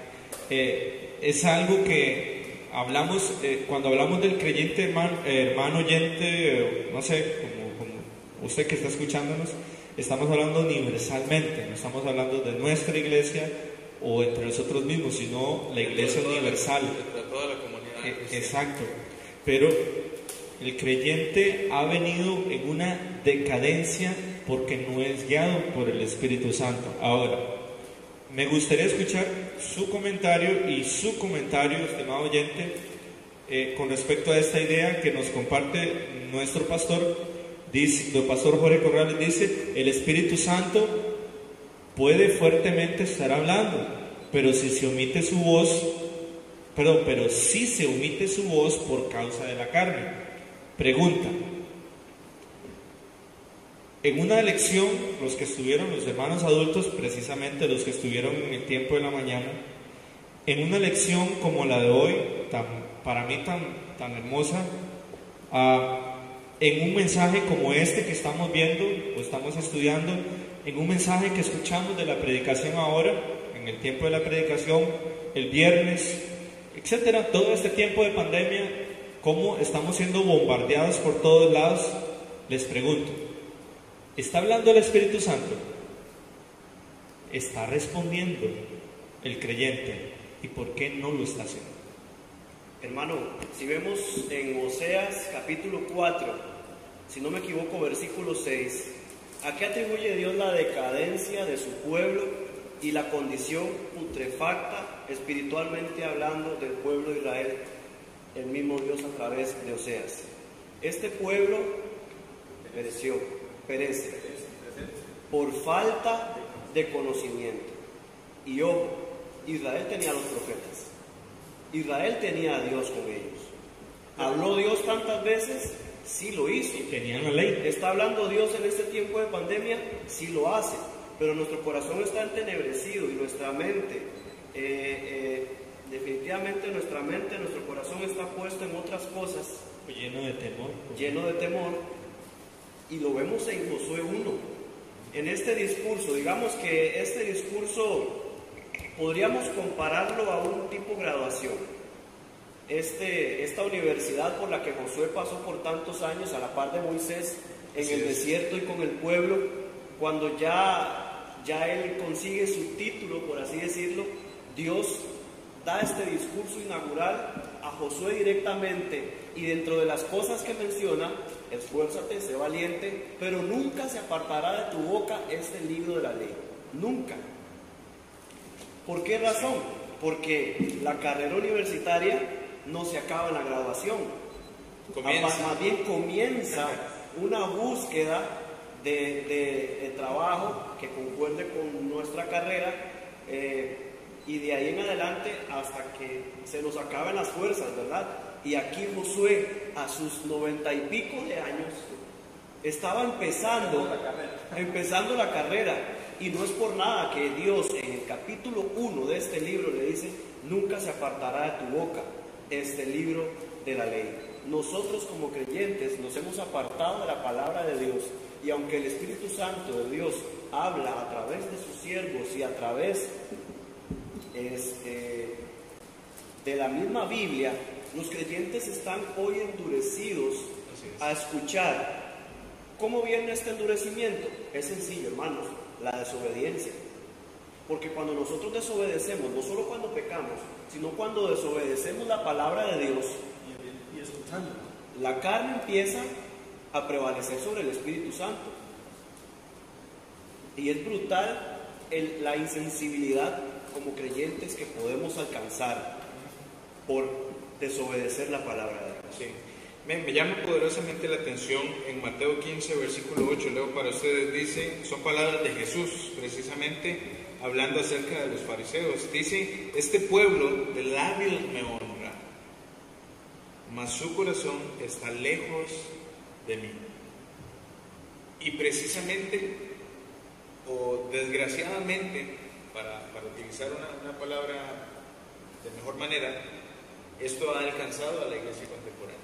Eh, es algo que hablamos, eh, cuando hablamos del creyente hermano, hermano oyente, no sé, como, como usted que está escuchándonos, estamos hablando universalmente, no estamos hablando de nuestra iglesia o entre nosotros mismos, sino la iglesia universal. De toda la comunidad. E, exacto. Pero el creyente ha venido en una decadencia porque no es guiado por el Espíritu Santo. Ahora, me gustaría escuchar su comentario y su comentario, estimado oyente, eh, con respecto a esta idea que nos comparte nuestro pastor Dice, el pastor Jorge Corrales dice, el Espíritu Santo puede fuertemente estar hablando, pero si se omite su voz, perdón, pero si se omite su voz por causa de la carne. Pregunta. En una lección, los que estuvieron, los hermanos adultos, precisamente los que estuvieron en el tiempo de la mañana, en una lección como la de hoy, para mí tan, tan hermosa, uh, en un mensaje como este que estamos viendo o estamos estudiando, en un mensaje que escuchamos de la predicación ahora, en el tiempo de la predicación, el viernes, etcétera, todo este tiempo de pandemia, cómo estamos siendo bombardeados por todos lados, les pregunto, ¿está hablando el Espíritu Santo? ¿Está respondiendo el creyente? ¿Y por qué no lo está haciendo? Hermano, si vemos en Oseas capítulo 4, si no me equivoco, versículo 6, ¿a qué atribuye Dios la decadencia de su pueblo y la condición putrefacta espiritualmente hablando del pueblo de Israel? El mismo Dios a través de Oseas. Este pueblo pereció, perece, por falta de conocimiento. Y ojo, Israel tenía los profetas. Israel tenía a Dios con ellos. ¿Habló Dios tantas veces? Sí lo hizo. Tenían la ley. ¿Está hablando Dios en este tiempo de pandemia? Sí lo hace. pero nuestro corazón está entenebrecido y nuestra mente, eh, eh, definitivamente nuestra mente, nuestro corazón está puesto en otras cosas, Lleno de temor. lleno de temor, y lo vemos en Josué 1. En este discurso, digamos que este discurso podríamos compararlo a un tipo graduación. Este, esta universidad por la que Josué pasó por tantos años a la par de Moisés en Así el es. desierto y con el pueblo, cuando ya, ya él consigue su título, por así decirlo, Dios da este discurso inaugural a Josué directamente y dentro de las cosas que menciona, esfuérzate, sé valiente, pero nunca se apartará de tu boca este libro de la ley. Nunca. ¿Por qué razón? Porque la carrera universitaria no se acaba en la graduación. Comienza. Más- bien comienza [laughs] una búsqueda de, de- de trabajo que concuerde con nuestra carrera eh, y de ahí en adelante hasta que se nos acaben las fuerzas, ¿verdad? Y aquí Josué, a sus noventa y pico de años, estaba empezando, empezando la carrera. Y no es por nada que Dios en el capítulo 1 de este libro le dice, nunca se apartará de tu boca este libro de la ley. Nosotros como creyentes nos hemos apartado de la palabra de Dios y aunque el Espíritu Santo de Dios habla a través de sus siervos y a través este, de la misma Biblia, los creyentes están hoy endurecidos es. a escuchar. ¿Cómo viene este endurecimiento? Es sencillo, hermanos, la desobediencia. Porque cuando nosotros desobedecemos, no solo cuando pecamos, sino cuando desobedecemos la palabra de Dios, la carne empieza a prevalecer sobre el Espíritu Santo. Y es brutal el- la insensibilidad como creyentes que podemos alcanzar por desobedecer la palabra de Dios. Me, llama poderosamente la atención en Mateo 15, versículo 8, leo para ustedes, dice, son palabras de Jesús, precisamente hablando acerca de los fariseos. Dice, este pueblo de labios me honra, mas su corazón está lejos de mí. Y precisamente, o desgraciadamente, para, utilizar una palabra de mejor manera, esto ha alcanzado a la iglesia contemporánea.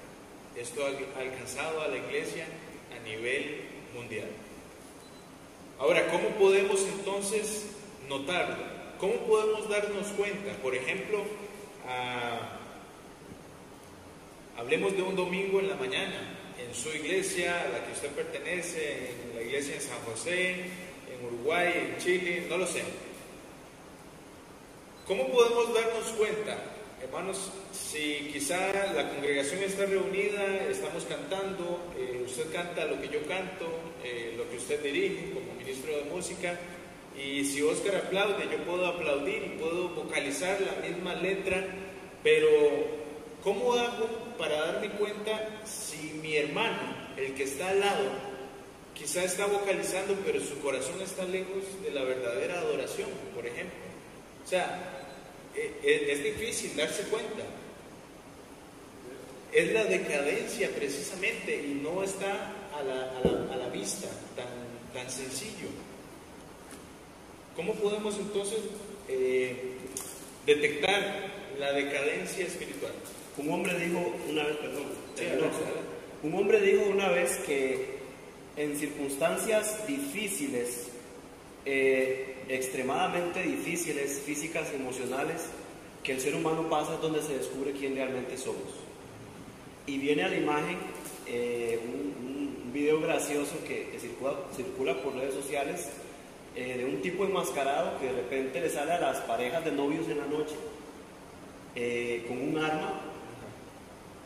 Esto ha alcanzado a la iglesia a nivel mundial. Ahora, ¿cómo podemos entonces notarlo? ¿Cómo podemos darnos cuenta? Por ejemplo, hablemos de un domingo en la mañana, en su iglesia, a la que usted pertenece, en la iglesia en San José, en Uruguay, en Chile, no lo sé. ¿Cómo podemos darnos cuenta, hermanos, si quizá la congregación está reunida, estamos cantando, eh, usted canta lo que yo canto, eh, lo que usted dirige como ministro de música, y si Oscar aplaude, yo puedo aplaudir y puedo vocalizar la misma letra, pero ¿cómo hago para darme cuenta si mi hermano, el que está al lado, quizá está vocalizando, pero su corazón está lejos de la verdadera adoración, por ejemplo? O sea, eh, eh, es difícil darse cuenta. Es la decadencia precisamente y no está a la, a la- a la vista tan, tan sencillo. ¿Cómo podemos entonces eh, detectar la decadencia espiritual? Un hombre dijo una vez, perdón, Sí, un hombre dijo una vez que en circunstancias difíciles, eh, extremadamente difíciles, físicas, emocionales, que el ser humano pasa es donde se descubre quién realmente somos. Y viene a la imagen eh, un, video gracioso que, circula, circula por redes sociales eh, de un tipo enmascarado que de repente le sale a las parejas de novios en la noche eh, con un arma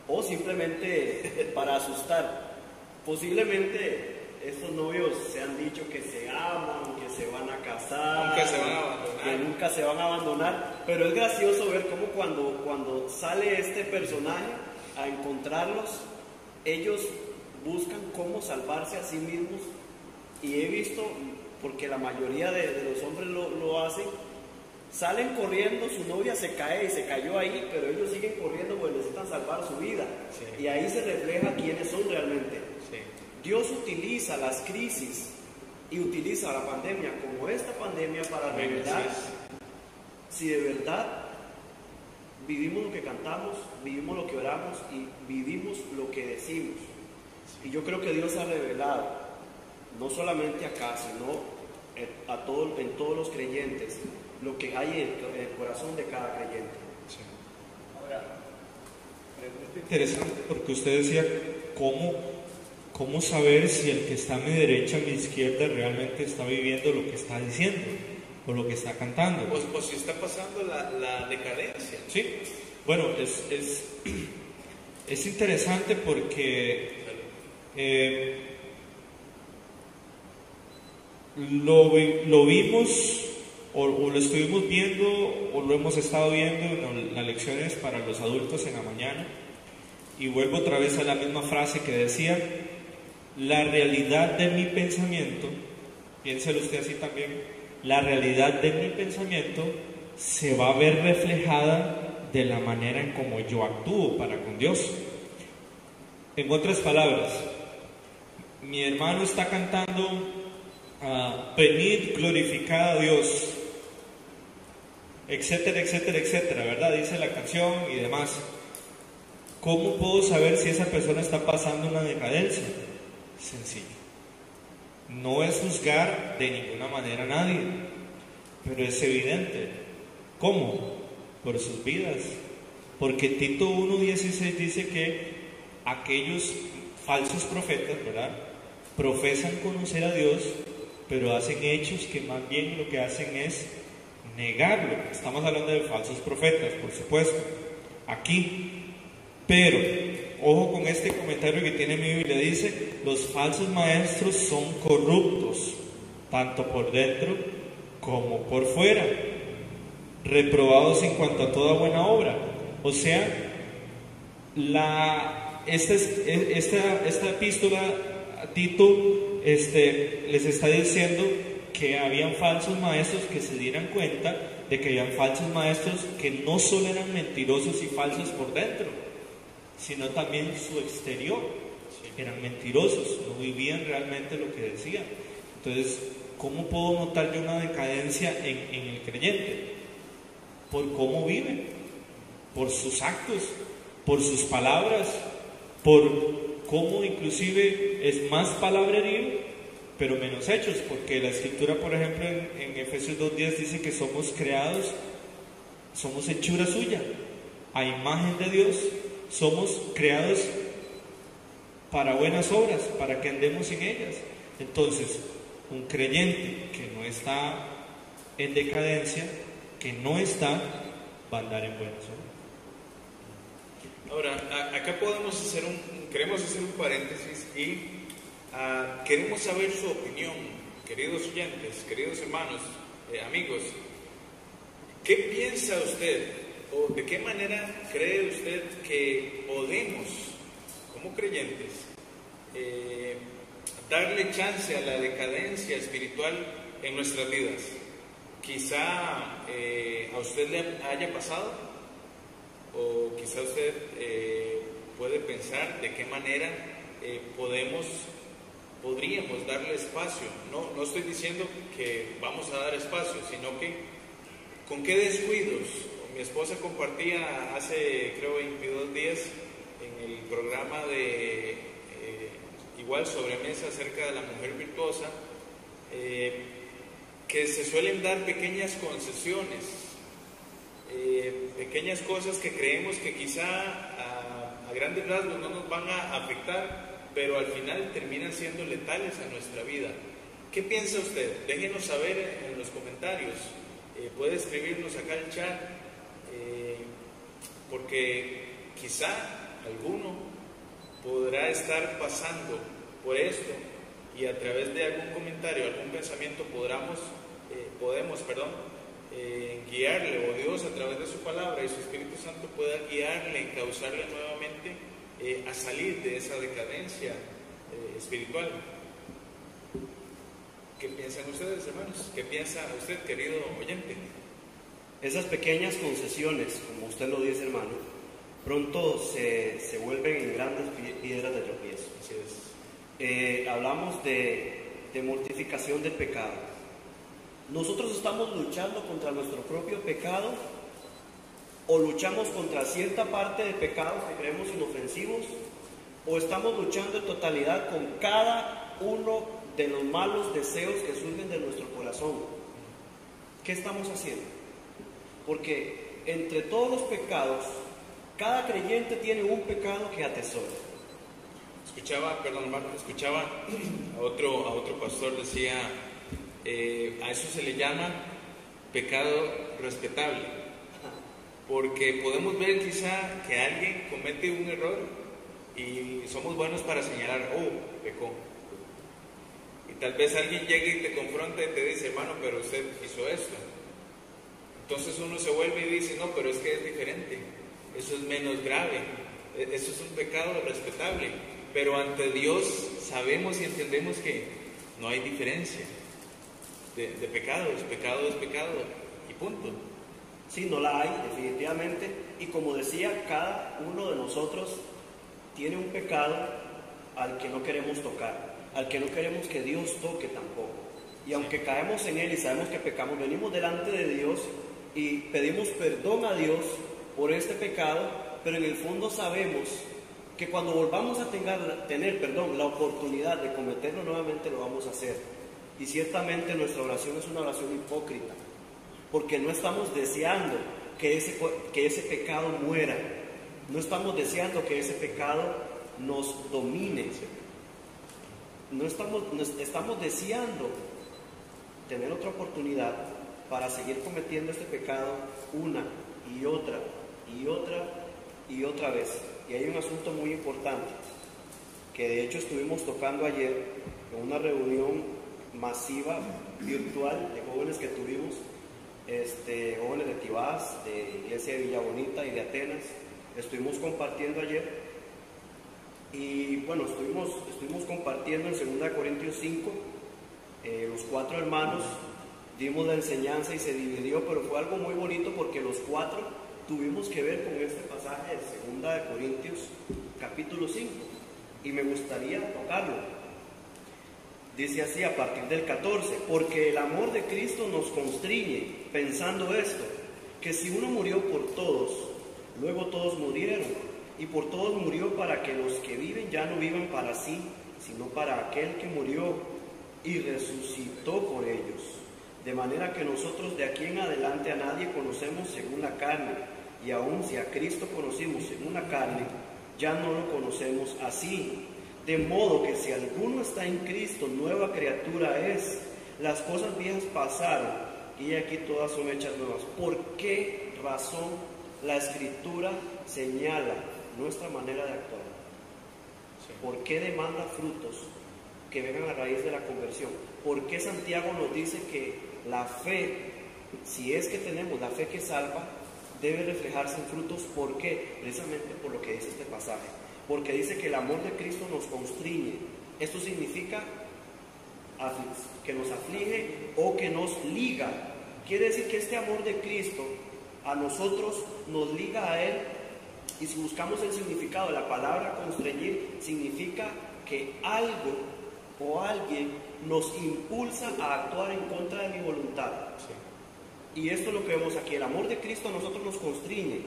o simplemente [laughs] para asustar. Posiblemente estos novios se han dicho que se aman, se van a casar, Nunca se van a abandonar. que nunca se van a abandonar, pero es gracioso ver cómo cuando, cuando sale este personaje a encontrarlos, ellos buscan cómo salvarse a sí mismos y he visto, porque la mayoría de, de los hombres lo, lo hacen, salen corriendo, su novia se cae y se cayó ahí, pero ellos siguen corriendo porque necesitan salvar su vida. Sí. Y ahí se refleja quiénes son realmente. Sí. Dios utiliza las crisis y utiliza la pandemia como esta pandemia para revelar si de verdad vivimos lo que cantamos, vivimos lo que oramos y vivimos lo que decimos. Y yo creo que Dios ha revelado, no solamente acá, sino en, a todo, en todos los creyentes, lo que hay en el corazón de cada creyente. Ahora, es interesante porque usted decía cómo, cómo saber si el que está a mi derecha, a mi izquierda, realmente está viviendo lo que está diciendo o lo que está cantando. O, si está pasando la, la decadencia. Sí, bueno, es, es, [clears throat] es interesante porque eh, lo, lo, vimos o, lo estuvimos viendo o lo hemos estado viendo en las lecciones para los adultos en la mañana. Y vuelvo otra vez a la misma frase que decía, la realidad de mi pensamiento, piénselo usted así también, la realidad de mi pensamiento se va a ver reflejada de la manera en como yo actúo para con Dios. En otras palabras, mi hermano está cantando uh, venid, glorificad a Dios, etcétera, etcétera, etcétera, ¿verdad? Dice la canción y demás. ¿Cómo puedo saber si esa persona está pasando una decadencia? Sencillo. No es juzgar de ninguna manera a nadie, pero es evidente. ¿Cómo? por sus vidas. Porque Tito 1.16 dice que aquellos falsos profetas, ¿verdad? Profesan conocer a Dios, pero hacen hechos que más bien lo que hacen es negarlo. Estamos hablando de falsos profetas, por supuesto, aquí. Pero, ojo con este comentario que tiene mi Biblia, dice, los falsos maestros son corruptos, tanto por dentro como por fuera reprobados en cuanto a toda buena obra. O sea, la, esta, esta, esta epístola a Tito este, les está diciendo que habían falsos maestros que se dieran cuenta de que habían falsos maestros que no solo eran mentirosos y falsos por dentro, sino también su exterior. Eran mentirosos, no vivían realmente lo que decían. Entonces, ¿cómo puedo notar yo una decadencia en, en el creyente? por cómo vive, por sus actos, por sus palabras, por cómo inclusive es más palabrerío, pero menos hechos, porque la escritura, por ejemplo, en, Efesios 2.10 dice que somos creados, somos hechura suya, a imagen de Dios, somos creados para buenas obras, para que andemos en ellas. Entonces, un creyente que no está en decadencia, que no está va a andar en buenas Ahora, acá podemos hacer un, queremos hacer un paréntesis y uh, queremos saber su opinión, queridos oyentes, queridos hermanos, eh, amigos. ¿Qué piensa usted o de qué manera cree usted que podemos, como creyentes, eh, darle chance a la decadencia espiritual en nuestras vidas? quizá eh, a usted le haya pasado o quizá usted eh, puede pensar de qué manera podemos podríamos darle espacio no no estoy diciendo que vamos a dar espacio sino que con qué descuidos mi esposa compartía hace creo 22 días en el programa de igual sobremesa acerca de la mujer virtuosa que se suelen dar pequeñas concesiones, eh, pequeñas cosas que creemos que quizá a, grandes rasgos no nos van a afectar, pero al final terminan siendo letales a nuestra vida. ¿Qué piensa usted? Déjenos saber en los comentarios. Eh, puede escribirnos acá el chat, eh, porque quizá alguno podrá estar pasando por esto y a través de algún comentario, algún pensamiento podamos, eh, podemos perdón, eh, guiarle, o Dios a través de su palabra y su Espíritu Santo pueda guiarle, causarle nuevamente eh, a salir de esa decadencia espiritual. ¿Qué piensan ustedes, hermanos? ¿Qué piensa usted, querido oyente? Esas pequeñas concesiones, como usted lo dice, hermano, pronto se, se vuelven en grandes piedras de tropiezo. Así es. Eh, hablamos de de mortificación del pecado. Nosotros estamos luchando contra nuestro propio pecado o luchamos contra cierta parte de pecados que creemos inofensivos o estamos luchando en totalidad con cada uno de los malos deseos que surgen de nuestro corazón. ¿Qué estamos haciendo? Porque entre todos los pecados, cada creyente tiene un pecado que atesora. Escuchaba, perdón hermano, escuchaba a otro, a otro pastor, decía, eh, a eso se le llama pecado respetable, porque podemos ver quizá que alguien comete un error y somos buenos para señalar, oh, pecó. Y tal vez alguien llegue y te confronta y te dice, hermano, pero usted hizo esto. Entonces uno se vuelve y dice, no, pero es que es diferente, eso es menos grave, e-, eso es un pecado respetable, pero ante Dios sabemos y entendemos que no hay diferencia de, de pecado, es pecado es pecado y punto. Sí, no la hay, definitivamente. Y como decía, cada uno de nosotros tiene un pecado al que no queremos tocar, al que no queremos que Dios toque tampoco. Y aunque caemos en Él y sabemos que pecamos, venimos delante de Dios y pedimos perdón a Dios por este pecado, pero en el fondo sabemos que cuando volvamos a tener, perdón, la oportunidad de cometerlo nuevamente lo vamos a hacer. Y ciertamente nuestra oración es una oración hipócrita, porque no estamos deseando que ese, que ese pecado muera, no estamos deseando que ese pecado nos domine, no estamos, estamos deseando tener otra oportunidad para seguir cometiendo este pecado una y otra y otra y otra vez. Y hay un asunto muy importante que de hecho estuvimos tocando ayer en una reunión masiva virtual de jóvenes que tuvimos, este, jóvenes de Tibás, de Iglesia de Villa Bonita y de Atenas. Estuvimos compartiendo ayer y bueno, estuvimos, estuvimos compartiendo en 2 Corintios 5, eh, los cuatro hermanos dimos la enseñanza y se dividió, pero fue algo muy bonito porque los cuatro tuvimos que ver con este pasaje de 2 Corintios capítulo 5 y me gustaría tocarlo. Dice así a partir del 14, porque el amor de Cristo nos constriñe pensando esto, que si uno murió por todos, luego todos murieron y por todos murió para que los que viven ya no vivan para sí, sino para aquel que murió y resucitó por ellos. De manera que nosotros de aquí en adelante a nadie conocemos según la carne, y aun si a Cristo conocimos según la carne, ya no lo conocemos así. De modo que si alguno está en Cristo, nueva criatura es. Las cosas viejas pasaron y aquí todas son hechas nuevas. ¿Por qué razón la escritura señala nuestra manera de actuar. ¿Por qué demanda frutos que vengan a raíz de la conversión? ¿Por qué Santiago nos dice que la fe, si es que tenemos la fe que salva, debe reflejarse en frutos? ¿Por qué? Precisamente por lo que dice este pasaje. Porque dice que el amor de Cristo nos constriñe. Esto significa que nos aflige o que nos liga. Quiere decir que este amor de Cristo a nosotros nos liga a Él y si buscamos el significado de la palabra constreñir, significa que algo o alguien nos impulsa a actuar en contra de mi voluntad. Y esto es lo que vemos aquí. El amor de Cristo a nosotros nos constriñe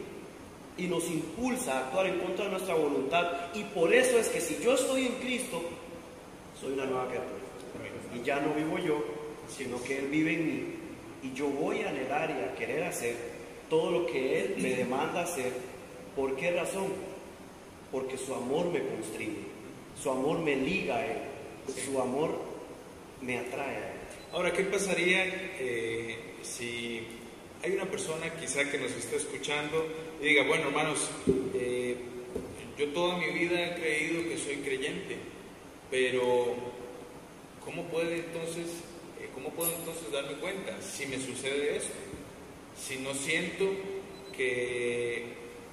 y nos impulsa a actuar en contra de nuestra voluntad. Y por eso es que si yo estoy en Cristo, soy una nueva criatura. Y ya no vivo yo, sino que Él vive en mí. Y yo voy a anhelar y a querer hacer todo lo que Él me demanda hacer ¿Por qué razón? Porque su amor me constriñe, su amor me liga a Él, su amor me atrae. Ahora, ¿qué pasaría eh, si hay una persona quizá que nos está escuchando y diga, bueno hermanos, eh, yo toda mi vida he creído que soy creyente, pero ¿cómo entonces, eh, cómo puedo entonces darme cuenta si me sucede eso? Si no siento que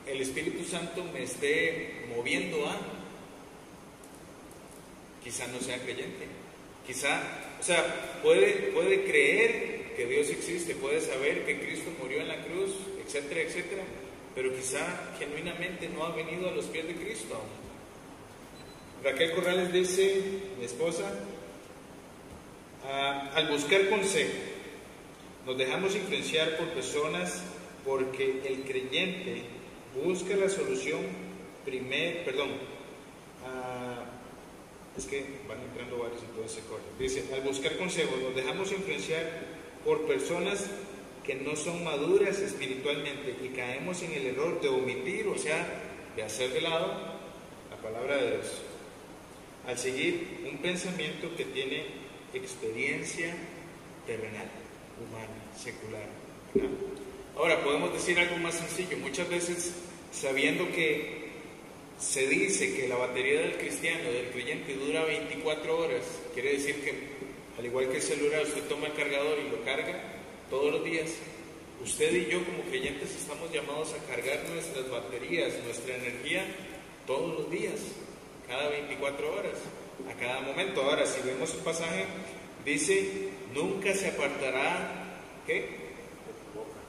el Espíritu Santo me esté moviendo a, quizá no sea creyente, quizá, o sea, puede, puede creer que Dios existe, puede saber que Cristo murió en la cruz, etcétera, etcétera, pero quizá genuinamente no ha venido a los pies de Cristo Raquel Corrales dice, mi esposa, Ah, al buscar consejo, nos dejamos influenciar por personas porque el creyente busca la solución primer, perdón, ah, es que van entrando varios y todo se corta. Dice, al buscar consejo, nos dejamos influenciar por personas que no son maduras espiritualmente y caemos en el error de omitir, o sea, de hacer de lado la palabra de Dios, al seguir un pensamiento que tiene experiencia terrenal, humana, secular. Ahora, podemos decir algo más sencillo. Muchas veces, sabiendo que se dice que la batería del cristiano, del creyente, dura 24 horas, quiere decir que, al igual que el celular, usted toma el cargador y lo carga, todos los días. Usted y yo como creyentes estamos llamados a cargar nuestras baterías, nuestra energía todos los días, cada 24 horas, a cada momento. Ahora, si vemos el pasaje, dice, nunca se apartará, ¿qué?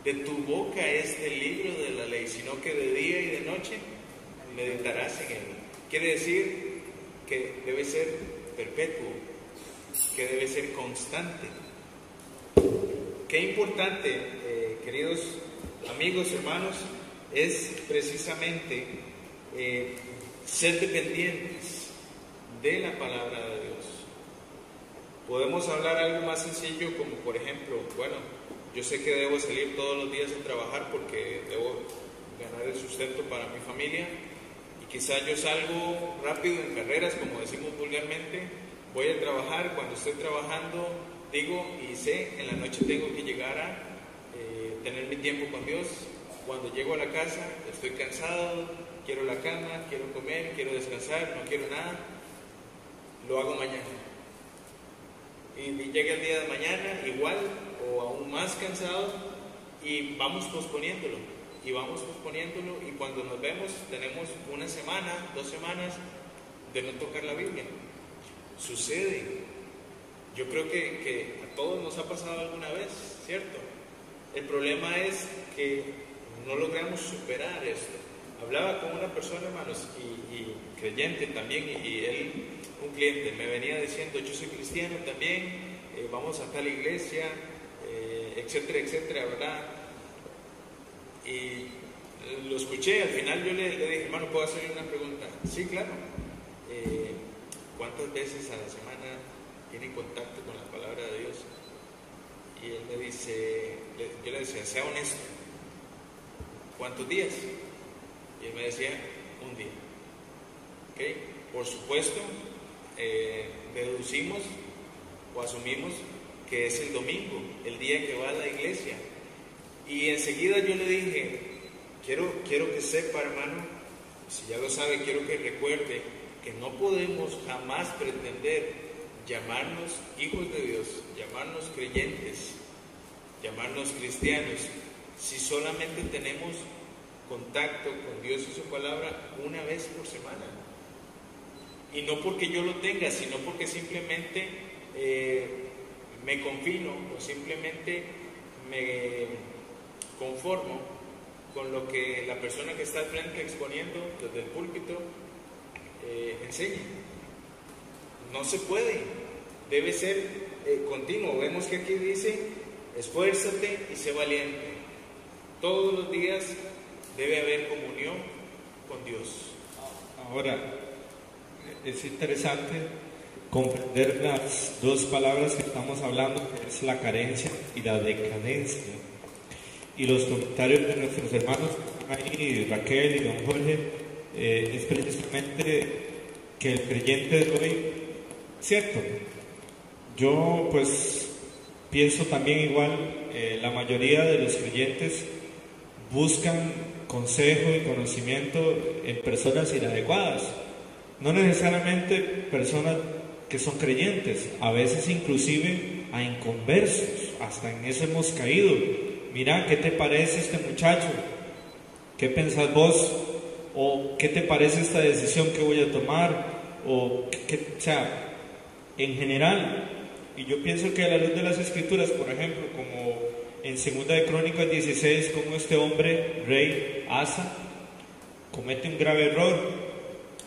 De tu boca este libro de la ley, sino que de día y de noche meditarás en él. Quiere decir que debe ser perpetuo, que debe ser constante. Qué importante, eh, queridos amigos, hermanos, es precisamente eh, ser dependientes de la palabra de Dios. Podemos hablar algo más sencillo como por ejemplo, bueno, yo sé que debo salir todos los días a trabajar porque debo ganar el sustento para mi familia y quizás yo salgo rápido en carreras, como decimos vulgarmente, voy a trabajar, cuando estoy trabajando digo y sé, en la noche tengo que llegar a eh, tener mi tiempo con Dios. Cuando llego a la casa, estoy cansado, quiero la cama, quiero comer, quiero descansar, no quiero nada, lo hago mañana. Y, llega el día de mañana igual o aún más cansado y vamos posponiéndolo. Y vamos posponiéndolo y cuando nos vemos tenemos una semana, dos semanas de no tocar la Biblia. Sucede, yo creo que, a todos nos ha pasado alguna vez, ¿cierto? El problema es que no logramos superar esto. Hablaba con una persona, hermanos, y, creyente también, y, él, un cliente, me venía diciendo, yo soy cristiano también, eh, vamos a tal iglesia, eh, etcétera, etcétera, ¿verdad? Y lo escuché, al final yo le, dije, hermano, ¿puedo hacerle una pregunta? Sí, claro. Eh, ¿Cuántas veces a la semana tiene contacto con la palabra de Dios. Y él me dice, yo le decía, sea honesto, ¿cuántos días? Y él me decía, un día. ¿Okay? Por supuesto, eh, deducimos o asumimos que es el domingo, el día que va a la iglesia. Y enseguida yo le dije, quiero, quiero que sepa, hermano, si ya lo sabe, quiero que recuerde que no podemos jamás pretender llamarnos hijos de Dios, llamarnos creyentes, llamarnos cristianos, si solamente tenemos contacto con Dios y su palabra una vez por semana. Y no porque yo lo tenga, sino porque simplemente eh, me confino o simplemente me conformo con lo que la persona que está al frente exponiendo desde el púlpito eh, enseña. No se puede debe ser eh, continuo. Vemos que aquí dice, esfuérzate y sé valiente. Todos los días debe haber comunión con Dios. Ahora, es interesante comprender las dos palabras que estamos hablando, que es la carencia y la decadencia. Y los comentarios de nuestros hermanos, Raquel y don Jorge, eh, es precisamente que el creyente de hoy, cierto, yo pues pienso también igual, eh, la mayoría de los creyentes buscan consejo y conocimiento en personas inadecuadas, no necesariamente personas que son creyentes, a veces inclusive a inconversos, hasta en eso hemos caído. Mira, ¿qué te parece este muchacho? ¿Qué pensás vos? ¿O qué te parece esta decisión que voy a tomar? O, qué, o sea, en general, y yo pienso que a la luz de las escrituras, por ejemplo, como en Segunda de Crónicas 16, como este hombre, rey Asa, comete un grave error.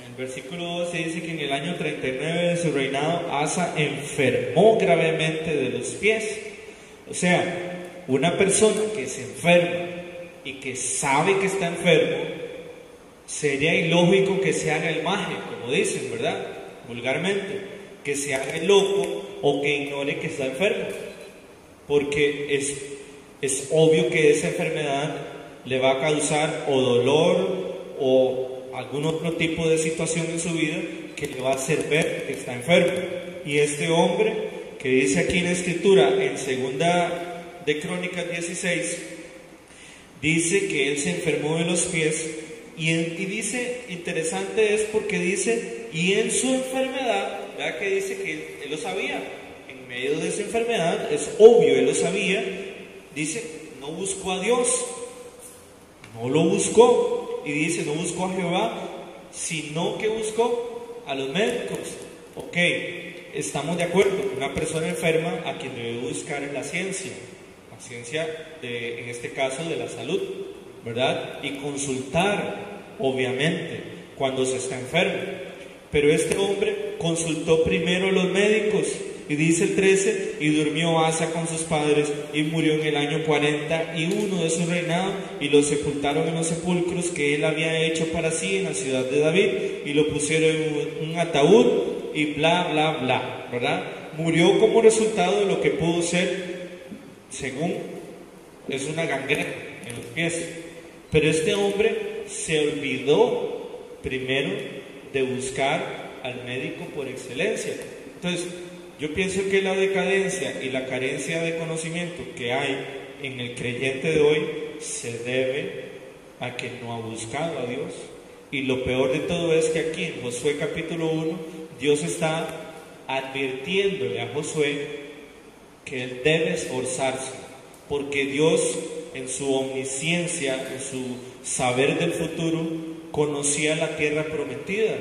el versículo 12 dice que en el año 39 de su reinado Asa enfermó gravemente de los pies. O sea, una persona que se enferma y que sabe que está enfermo, sería ilógico que se haga el maje, como dicen, ¿verdad? Vulgarmente, que se haga el loco o que ignore que está enfermo. Porque es, es obvio que esa enfermedad le va a causar o dolor o algún otro tipo de situación en su vida que le va a hacer ver que está enfermo. Y este hombre que dice aquí en la escritura, en segunda de Crónicas 16, dice que él se enfermó de los pies y, y, dice, interesante es porque dice, y en su enfermedad, vea que dice que él lo sabía, en medio de esa enfermedad, es obvio, él lo sabía, dice, no buscó a Dios, no lo buscó, y dice, no buscó a Jehová, sino que buscó a los médicos. Ok, estamos de acuerdo, una persona enferma a quien debe buscar en la ciencia, ciencia de, en este caso de la salud, ¿verdad? Y consultar, obviamente, cuando se está enfermo. Pero este hombre consultó primero a los médicos y dice el 13, y durmió Asa con sus padres y murió en el año 40 y uno de su reinado y lo sepultaron en los sepulcros que él había hecho para sí en la ciudad de David y lo pusieron en un ataúd y bla, bla, bla, ¿verdad? Murió como resultado de lo que pudo ser, según es una gangrena en los pies. Pero este hombre se olvidó primero de buscar al médico por excelencia. Entonces, yo pienso que la decadencia y la carencia de conocimiento que hay en el creyente de hoy se debe a que no ha buscado a Dios. Y lo peor de todo es que aquí en Josué capítulo 1, Dios está advirtiéndole a Josué que él debe esforzarse, porque Dios en su omnisciencia, en su saber del futuro, conocía la tierra prometida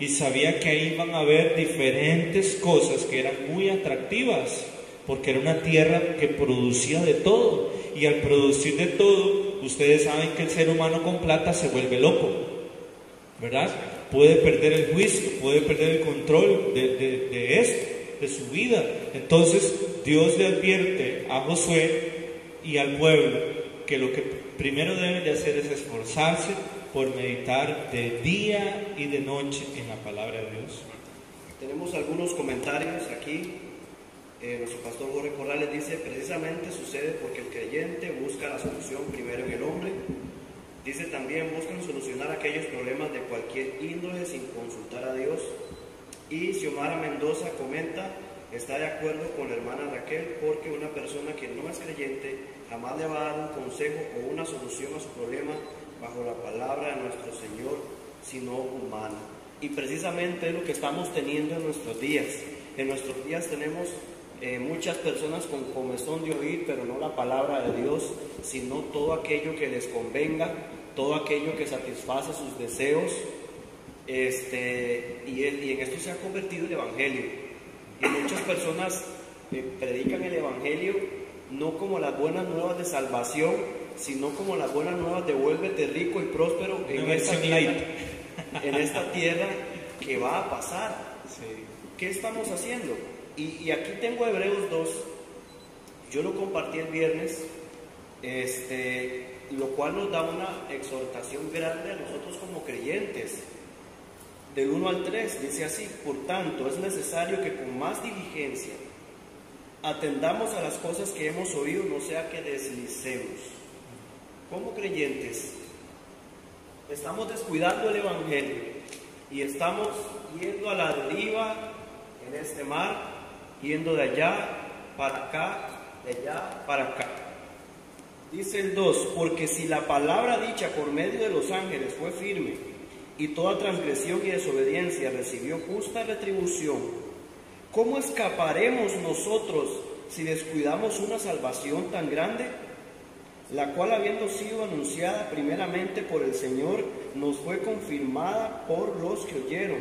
y sabía que ahí iban a haber diferentes cosas que eran muy atractivas, porque era una tierra que producía de todo. Y al producir de todo, ustedes saben que el ser humano con plata se vuelve loco, ¿verdad? Puede perder el juicio, puede perder el control de, de, esto, de su vida. Entonces Dios le advierte a Josué y al pueblo que lo que primero deben de hacer es esforzarse por meditar de día y de noche en la palabra de Dios. Tenemos algunos comentarios aquí. Eh, nuestro pastor Jorge Corrales dice, precisamente sucede porque el creyente busca la solución primero en el hombre. Dice también, buscan solucionar aquellos problemas de cualquier índole sin consultar a Dios. Y Xiomara Mendoza comenta, está de acuerdo con la hermana Raquel porque una persona que no es creyente jamás le va a dar un consejo o una solución a su problema bajo la palabra de nuestro Señor, sino humana. Y precisamente es lo que estamos teniendo en nuestros días. En nuestros días tenemos eh, muchas personas con comezón de oír, pero no la palabra de Dios, sino todo aquello que les convenga, todo aquello que satisface sus deseos. Este, y, y en esto se ha convertido el Evangelio. Y muchas personas eh, predican el Evangelio no como las buenas nuevas de salvación, sino como las buenas nuevas de vuélvete rico y próspero en esta, tierra, [laughs] en esta tierra que va a pasar. ¿Qué estamos haciendo? Y, aquí tengo Hebreos 2, yo lo compartí el viernes, este, lo cual nos da una exhortación grande a nosotros como creyentes. Del 1 al 3 dice así, por tanto es necesario que con más diligencia atendamos a las cosas que hemos oído, no sea que deslicemos como creyentes, estamos descuidando el Evangelio y estamos yendo a la deriva en este mar, yendo de allá para acá, de allá para acá. Dice el 2, porque si la palabra dicha por medio de los ángeles fue firme y toda transgresión y desobediencia recibió justa retribución, ¿cómo escaparemos nosotros si descuidamos una salvación tan grande? la cual habiendo sido anunciada primeramente por el Señor, nos fue confirmada por los que oyeron,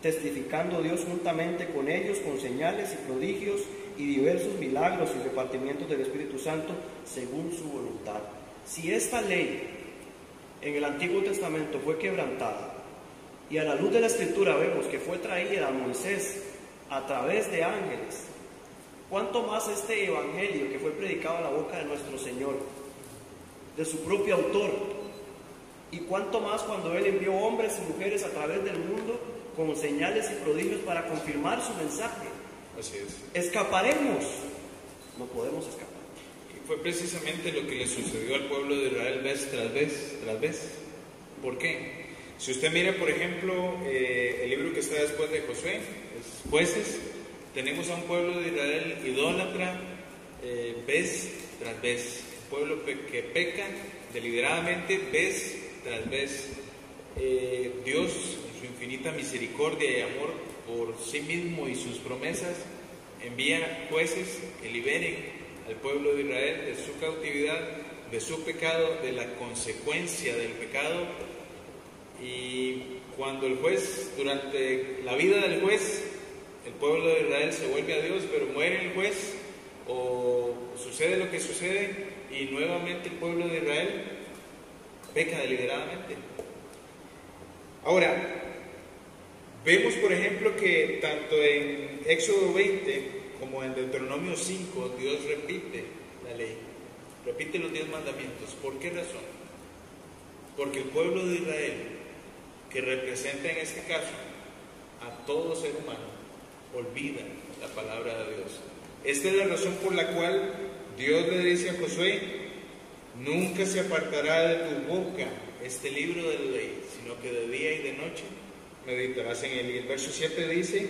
testificando Dios juntamente con ellos con señales y prodigios y diversos milagros y repartimientos del Espíritu Santo según su voluntad. Si esta ley en el Antiguo Testamento fue quebrantada Y a la luz de la escritura vemos que fue traída a Moisés a través de ángeles. ¿Cuánto más este evangelio que fue predicado a la boca de nuestro Señor, de su propio autor? ¿Y cuánto más cuando Él envió hombres y mujeres a través del mundo con señales y prodigios para confirmar su mensaje? Así es. ¿Escaparemos? No podemos escapar. Fue precisamente lo que le sucedió al pueblo de Israel vez tras vez tras vez. ¿Por qué? Si usted mira, por ejemplo, eh, el libro que está después de Josué, es jueces, tenemos a un pueblo de Israel idólatra eh, vez tras vez. Un pueblo que peca deliberadamente vez tras vez. Eh, Dios, en su infinita misericordia y amor por sí mismo y sus promesas, envía jueces que liberen al pueblo de Israel de su cautividad, de su pecado, de la consecuencia del pecado. Y cuando el juez, durante la vida del juez, el pueblo de Israel se vuelve a Dios, pero muere el juez o sucede lo que sucede y nuevamente el pueblo de Israel peca deliberadamente. Ahora, vemos por ejemplo que tanto en Éxodo 20 como en Deuteronomio 5 Dios repite la ley, repite los diez mandamientos. ¿Por qué razón? Porque el pueblo de Israel, que representa en este caso a todo ser humano, olvida la palabra de Dios. Esta es la razón por la cual Dios le dice a Josué, nunca se apartará de tu boca este libro de la ley, sino que de día y de noche meditarás en él. Y el verso 7 dice,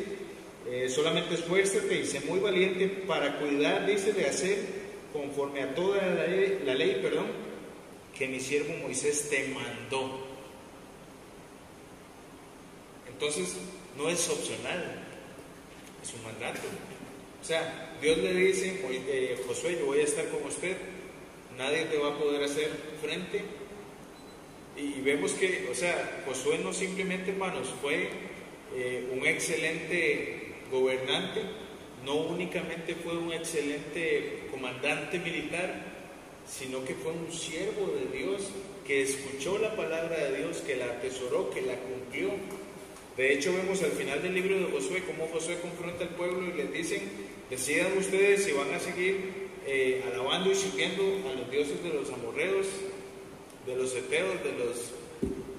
eh, solamente esfuérzate y sé muy valiente para cuidar, dice, de hacer conforme a toda la ley, perdón, que mi siervo Moisés te mandó. Entonces, no es opcional, es un mandato. O sea, Dios le dice, "Oye, eh, Josué, yo voy a estar con usted, nadie te va a poder hacer frente. Y vemos que, o sea, Josué no simplemente, hermanos, fue eh, un excelente gobernante, no únicamente fue un excelente comandante militar, sino que fue un siervo de Dios que escuchó la palabra de Dios, que la atesoró, que la cumplió. De hecho, vemos al final del libro de Josué cómo Josué confronta al pueblo y les dicen, decidan ustedes si van a seguir eh, alabando y sirviendo a los dioses de los amorreos, de los eteos, de los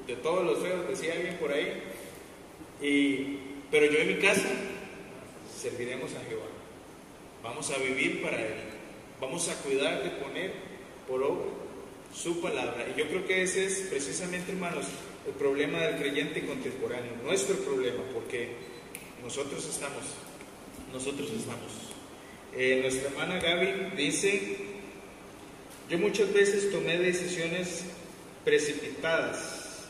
de todos los feos, decía alguien por ahí. Y, pero yo en mi casa serviremos a Jehová. Vamos a vivir para Él. Vamos a cuidar de poner por obra su palabra. Y yo creo que ese es precisamente, hermanos, el problema del creyente contemporáneo. Nuestro problema, porque nosotros estamos, nosotros estamos. Eh, nuestra hermana Gaby dice, yo muchas veces tomé decisiones precipitadas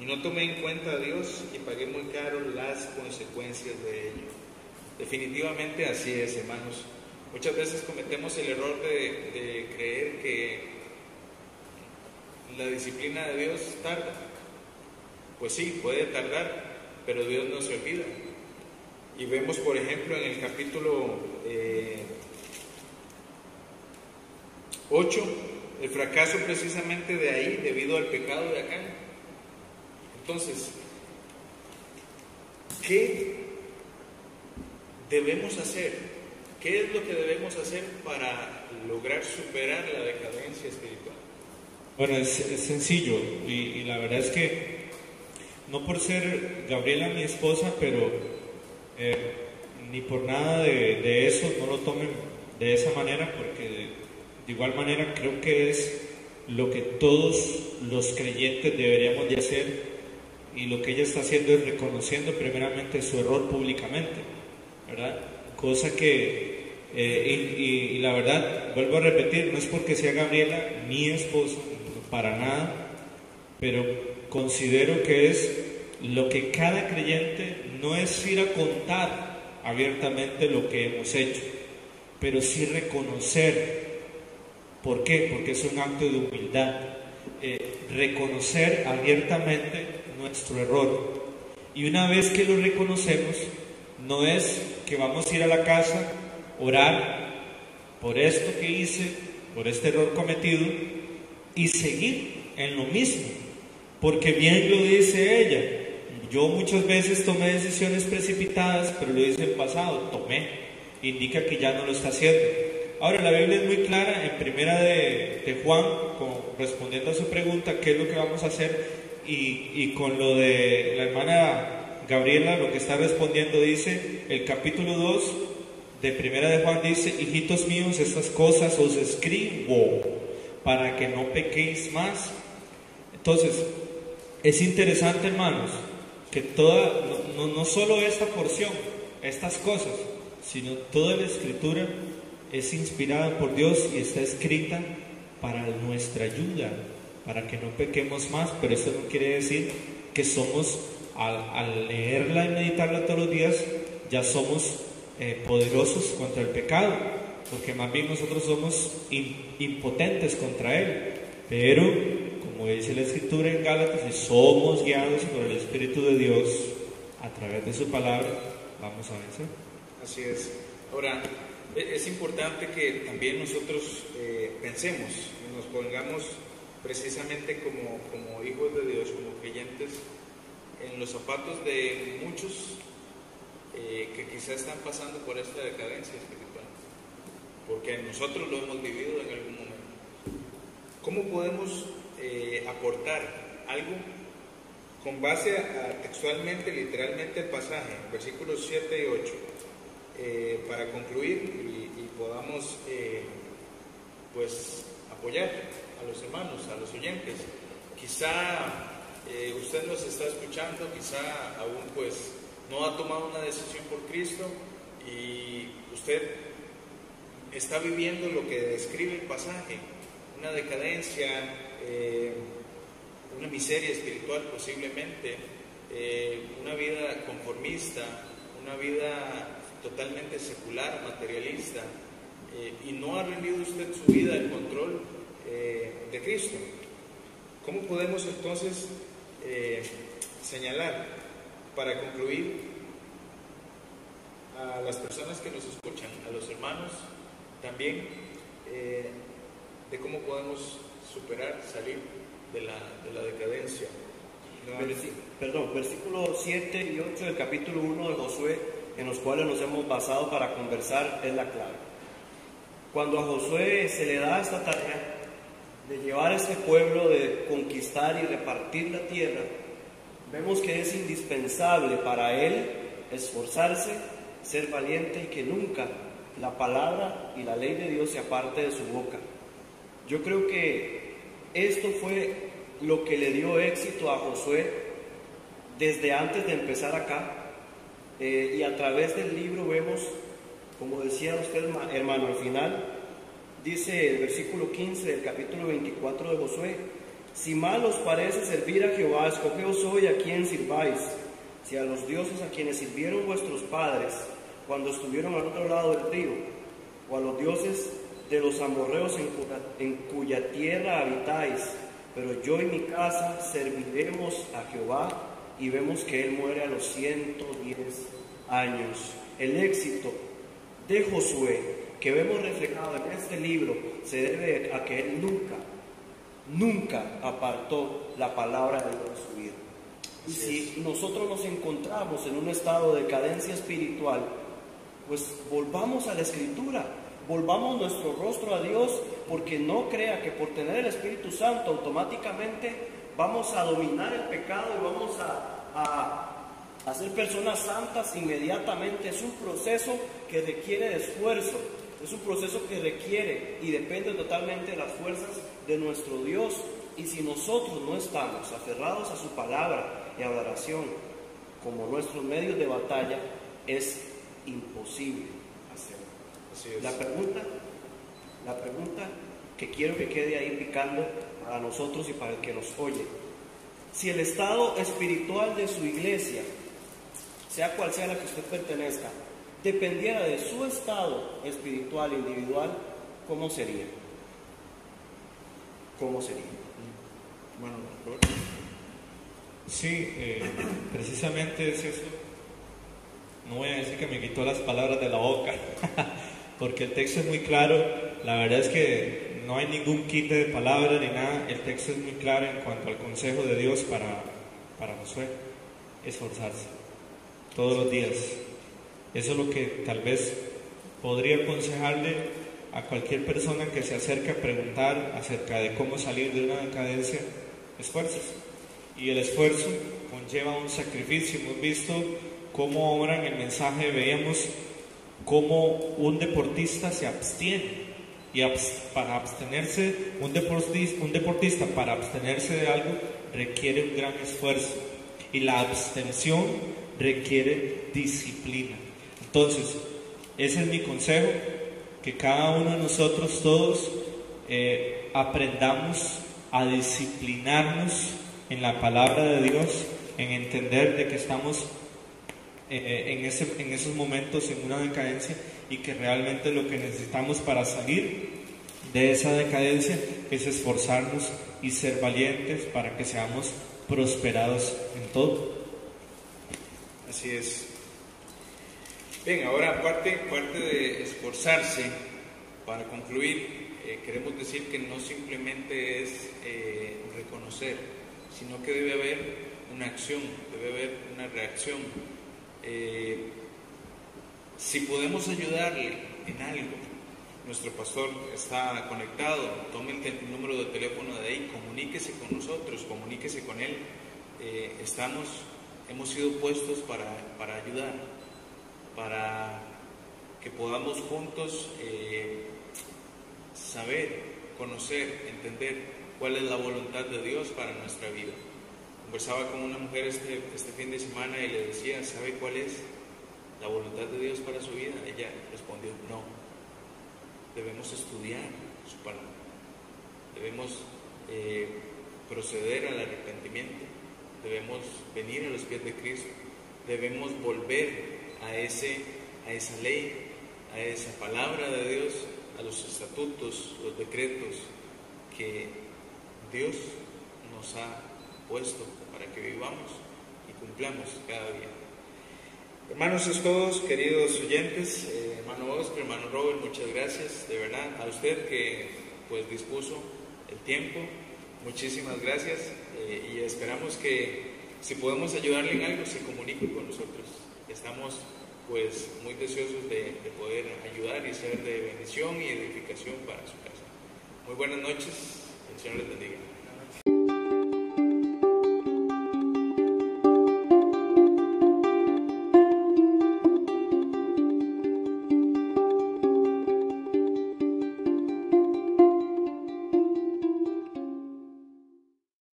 y no tomé en cuenta a Dios y pagué muy caro las consecuencias de ello. Definitivamente así es, hermanos. Muchas veces cometemos el error de, creer que la disciplina de Dios tarda. Pues sí, puede tardar, pero Dios no se olvida. Y vemos, por ejemplo, en el capítulo eh, 8, el fracaso precisamente de ahí debido al pecado de acá. Entonces, ¿qué debemos hacer? ¿Qué es lo que debemos hacer para lograr superar la decadencia espiritual? Bueno, es, es sencillo y, y la verdad es que no por ser Gabriela mi esposa, pero eh, ni por nada de, de eso no lo tomen de esa manera, porque de, de igual manera creo que es lo que todos los creyentes deberíamos de hacer y lo que ella está haciendo es reconociendo primeramente su error públicamente, ¿verdad? Cosa que, eh, y, la verdad, vuelvo a repetir, no es porque sea Gabriela mi esposa, para nada, pero considero que es lo que cada creyente no es ir a contar abiertamente lo que hemos hecho, pero sí reconocer. ¿Por qué? Porque es un acto de humildad. Eh, reconocer abiertamente nuestro error. Y una vez que lo reconocemos, no es que vamos a ir a la casa, orar por esto que hice, por este error cometido, y seguir en lo mismo. Porque bien lo dice ella, yo muchas veces tomé decisiones precipitadas, pero lo hice en pasado, tomé, indica que ya no lo está haciendo. Ahora, la Biblia es muy clara en primera de, Juan, respondiendo a su pregunta, qué es lo que vamos a hacer, y con lo de la hermana Gabriela, lo que está respondiendo dice, el capítulo 2 de primera de Juan dice, hijitos míos, estas cosas os escribo para que no pequéis más. Entonces, es interesante, hermanos, que toda, no, no, solo esta porción, estas cosas, sino toda la escritura es inspirada por Dios y está escrita para nuestra ayuda, para que no pequemos más, pero eso no quiere decir que somos, al, leerla y meditarla todos los días, ya somos eh, poderosos contra el pecado, porque más bien nosotros somos impotentes contra él, pero como dice la escritura en Gálatas, si somos guiados por el Espíritu de Dios a través de su palabra, vamos a vencer. Así es. Ahora, e-, es importante que también nosotros eh, pensemos nos pongamos precisamente como, como hijos de Dios, como creyentes, en los zapatos de muchos eh, que quizás están pasando por esta decadencia espiritual, porque nosotros lo hemos vivido en algún momento. ¿Cómo podemos eh, aportar algo con base a, textualmente, literalmente el pasaje, versículos 7 y 8, eh, para concluir y, podamos pues apoyar a los hermanos, a los oyentes. Quizá usted nos está escuchando, quizá aún pues no ha tomado una decisión por Cristo y usted está viviendo lo que describe el pasaje, una decadencia, eh, una miseria espiritual posiblemente, eh, una vida conformista, una vida totalmente secular, materialista, eh, y no ha rendido usted su vida al control de Cristo. ¿Cómo podemos entonces señalar para concluir a las personas que nos escuchan, a los hermanos también, eh, de cómo podemos superar, salir de la, de la decadencia. perdón, versículo 7 y 8 del capítulo 1 de Josué, en los cuales nos hemos basado para conversar, es la clave. Cuando a Josué se le da esta tarea de llevar a este pueblo, de conquistar y repartir la tierra, vemos que es indispensable para él esforzarse, ser valiente y que nunca la palabra y la ley de Dios se aparte de su boca. Yo creo que esto fue lo que le dio éxito a Josué desde antes de empezar acá. Eh, y a través del libro vemos, como decía usted hermano, al final dice el versículo 15 del capítulo 24 de Josué, si mal os parece servir a Jehová, escogeos hoy a quien sirváis, si a los dioses a quienes sirvieron vuestros padres cuando estuvieron al otro lado del río, o a los dioses de los amorreos en cuya, tierra habitáis, pero yo y mi casa serviremos a Jehová y vemos que él muere a los 110 años. El éxito de Josué que vemos reflejado en este libro se debe a que él nunca nunca apartó la palabra de Dios de su vida. Y si nosotros nos encontramos en un estado de decadencia espiritual, pues volvamos a la escritura, volvamos nuestro rostro a Dios, porque no crea que por tener el Espíritu Santo automáticamente vamos a dominar el pecado y vamos a, a, ser personas santas inmediatamente. Es un proceso que requiere de esfuerzo, es un proceso que requiere y depende totalmente de las fuerzas de nuestro Dios. Y si nosotros no estamos aferrados a su palabra y a la oración como nuestros medios de batalla, es imposible hacerlo. La pregunta, la pregunta que quiero que quede ahí picando para nosotros y para el que nos oye. Si el estado espiritual de su iglesia, sea cual sea la que usted pertenezca, dependiera de su estado espiritual individual, ¿cómo sería? ¿cómo sería? Bueno, sí, eh, precisamente es eso. No voy a decir que me quitó las palabras de la boca, [laughs] porque el texto es muy claro. La verdad es que no hay ningún quite de palabras ni nada. El texto es muy claro en cuanto al consejo de Dios para, para Josué. esforzarse todos los días. Eso es lo que tal vez podría aconsejarle a cualquier persona que se acerque a preguntar acerca de cómo salir de una decadencia, esfuerzos. Y el esfuerzo conlleva un sacrificio. Hemos visto cómo ahora en el mensaje veíamos cómo un deportista se abstiene. Y para abstenerse, un deportista, un deportista para abstenerse de algo requiere un gran esfuerzo. Y la abstención requiere disciplina. Entonces, ese es mi consejo, que cada uno de nosotros todos eh, aprendamos a disciplinarnos en la palabra de Dios, en entender de que estamos eh, eh, en, ese, en esos momentos en una decadencia y que realmente lo que necesitamos para salir de esa decadencia es esforzarnos y ser valientes para que seamos prosperados en todo. Así es. Bien, ahora aparte, parte de esforzarse, para concluir, eh, queremos decir que no simplemente es eh, reconocer, sino que debe haber una acción, debe haber una reacción. Eh, si podemos ayudarle en algo, nuestro pastor está conectado, tome el, número de teléfono de ahí, comuníquese con nosotros, comuníquese con él. estamos, hemos sido puestos para, para ayudar para que podamos juntos eh, saber, conocer, entender cuál es la voluntad de Dios para nuestra vida. Conversaba con una mujer este, este fin de semana y le decía, ¿sabe cuál es la voluntad de Dios para su vida? Ella respondió, no. Debemos estudiar su palabra. Debemos eh, proceder al arrepentimiento. Debemos venir a los pies de Cristo. Debemos volver a, ese, a esa ley, a esa palabra de Dios, a los estatutos, los decretos que Dios nos ha puesto para que vivamos y cumplamos cada día. Hermanos, es todos, queridos oyentes, eh, hermano Oscar, hermano Robert, muchas gracias, de verdad, a usted que pues dispuso el tiempo, muchísimas gracias eh, y esperamos que si podemos ayudarle en algo, se comunique con nosotros. Estamos pues muy deseosos de, poder ayudar y ser de bendición y edificación para su casa. Muy buenas noches, el Señor les bendiga.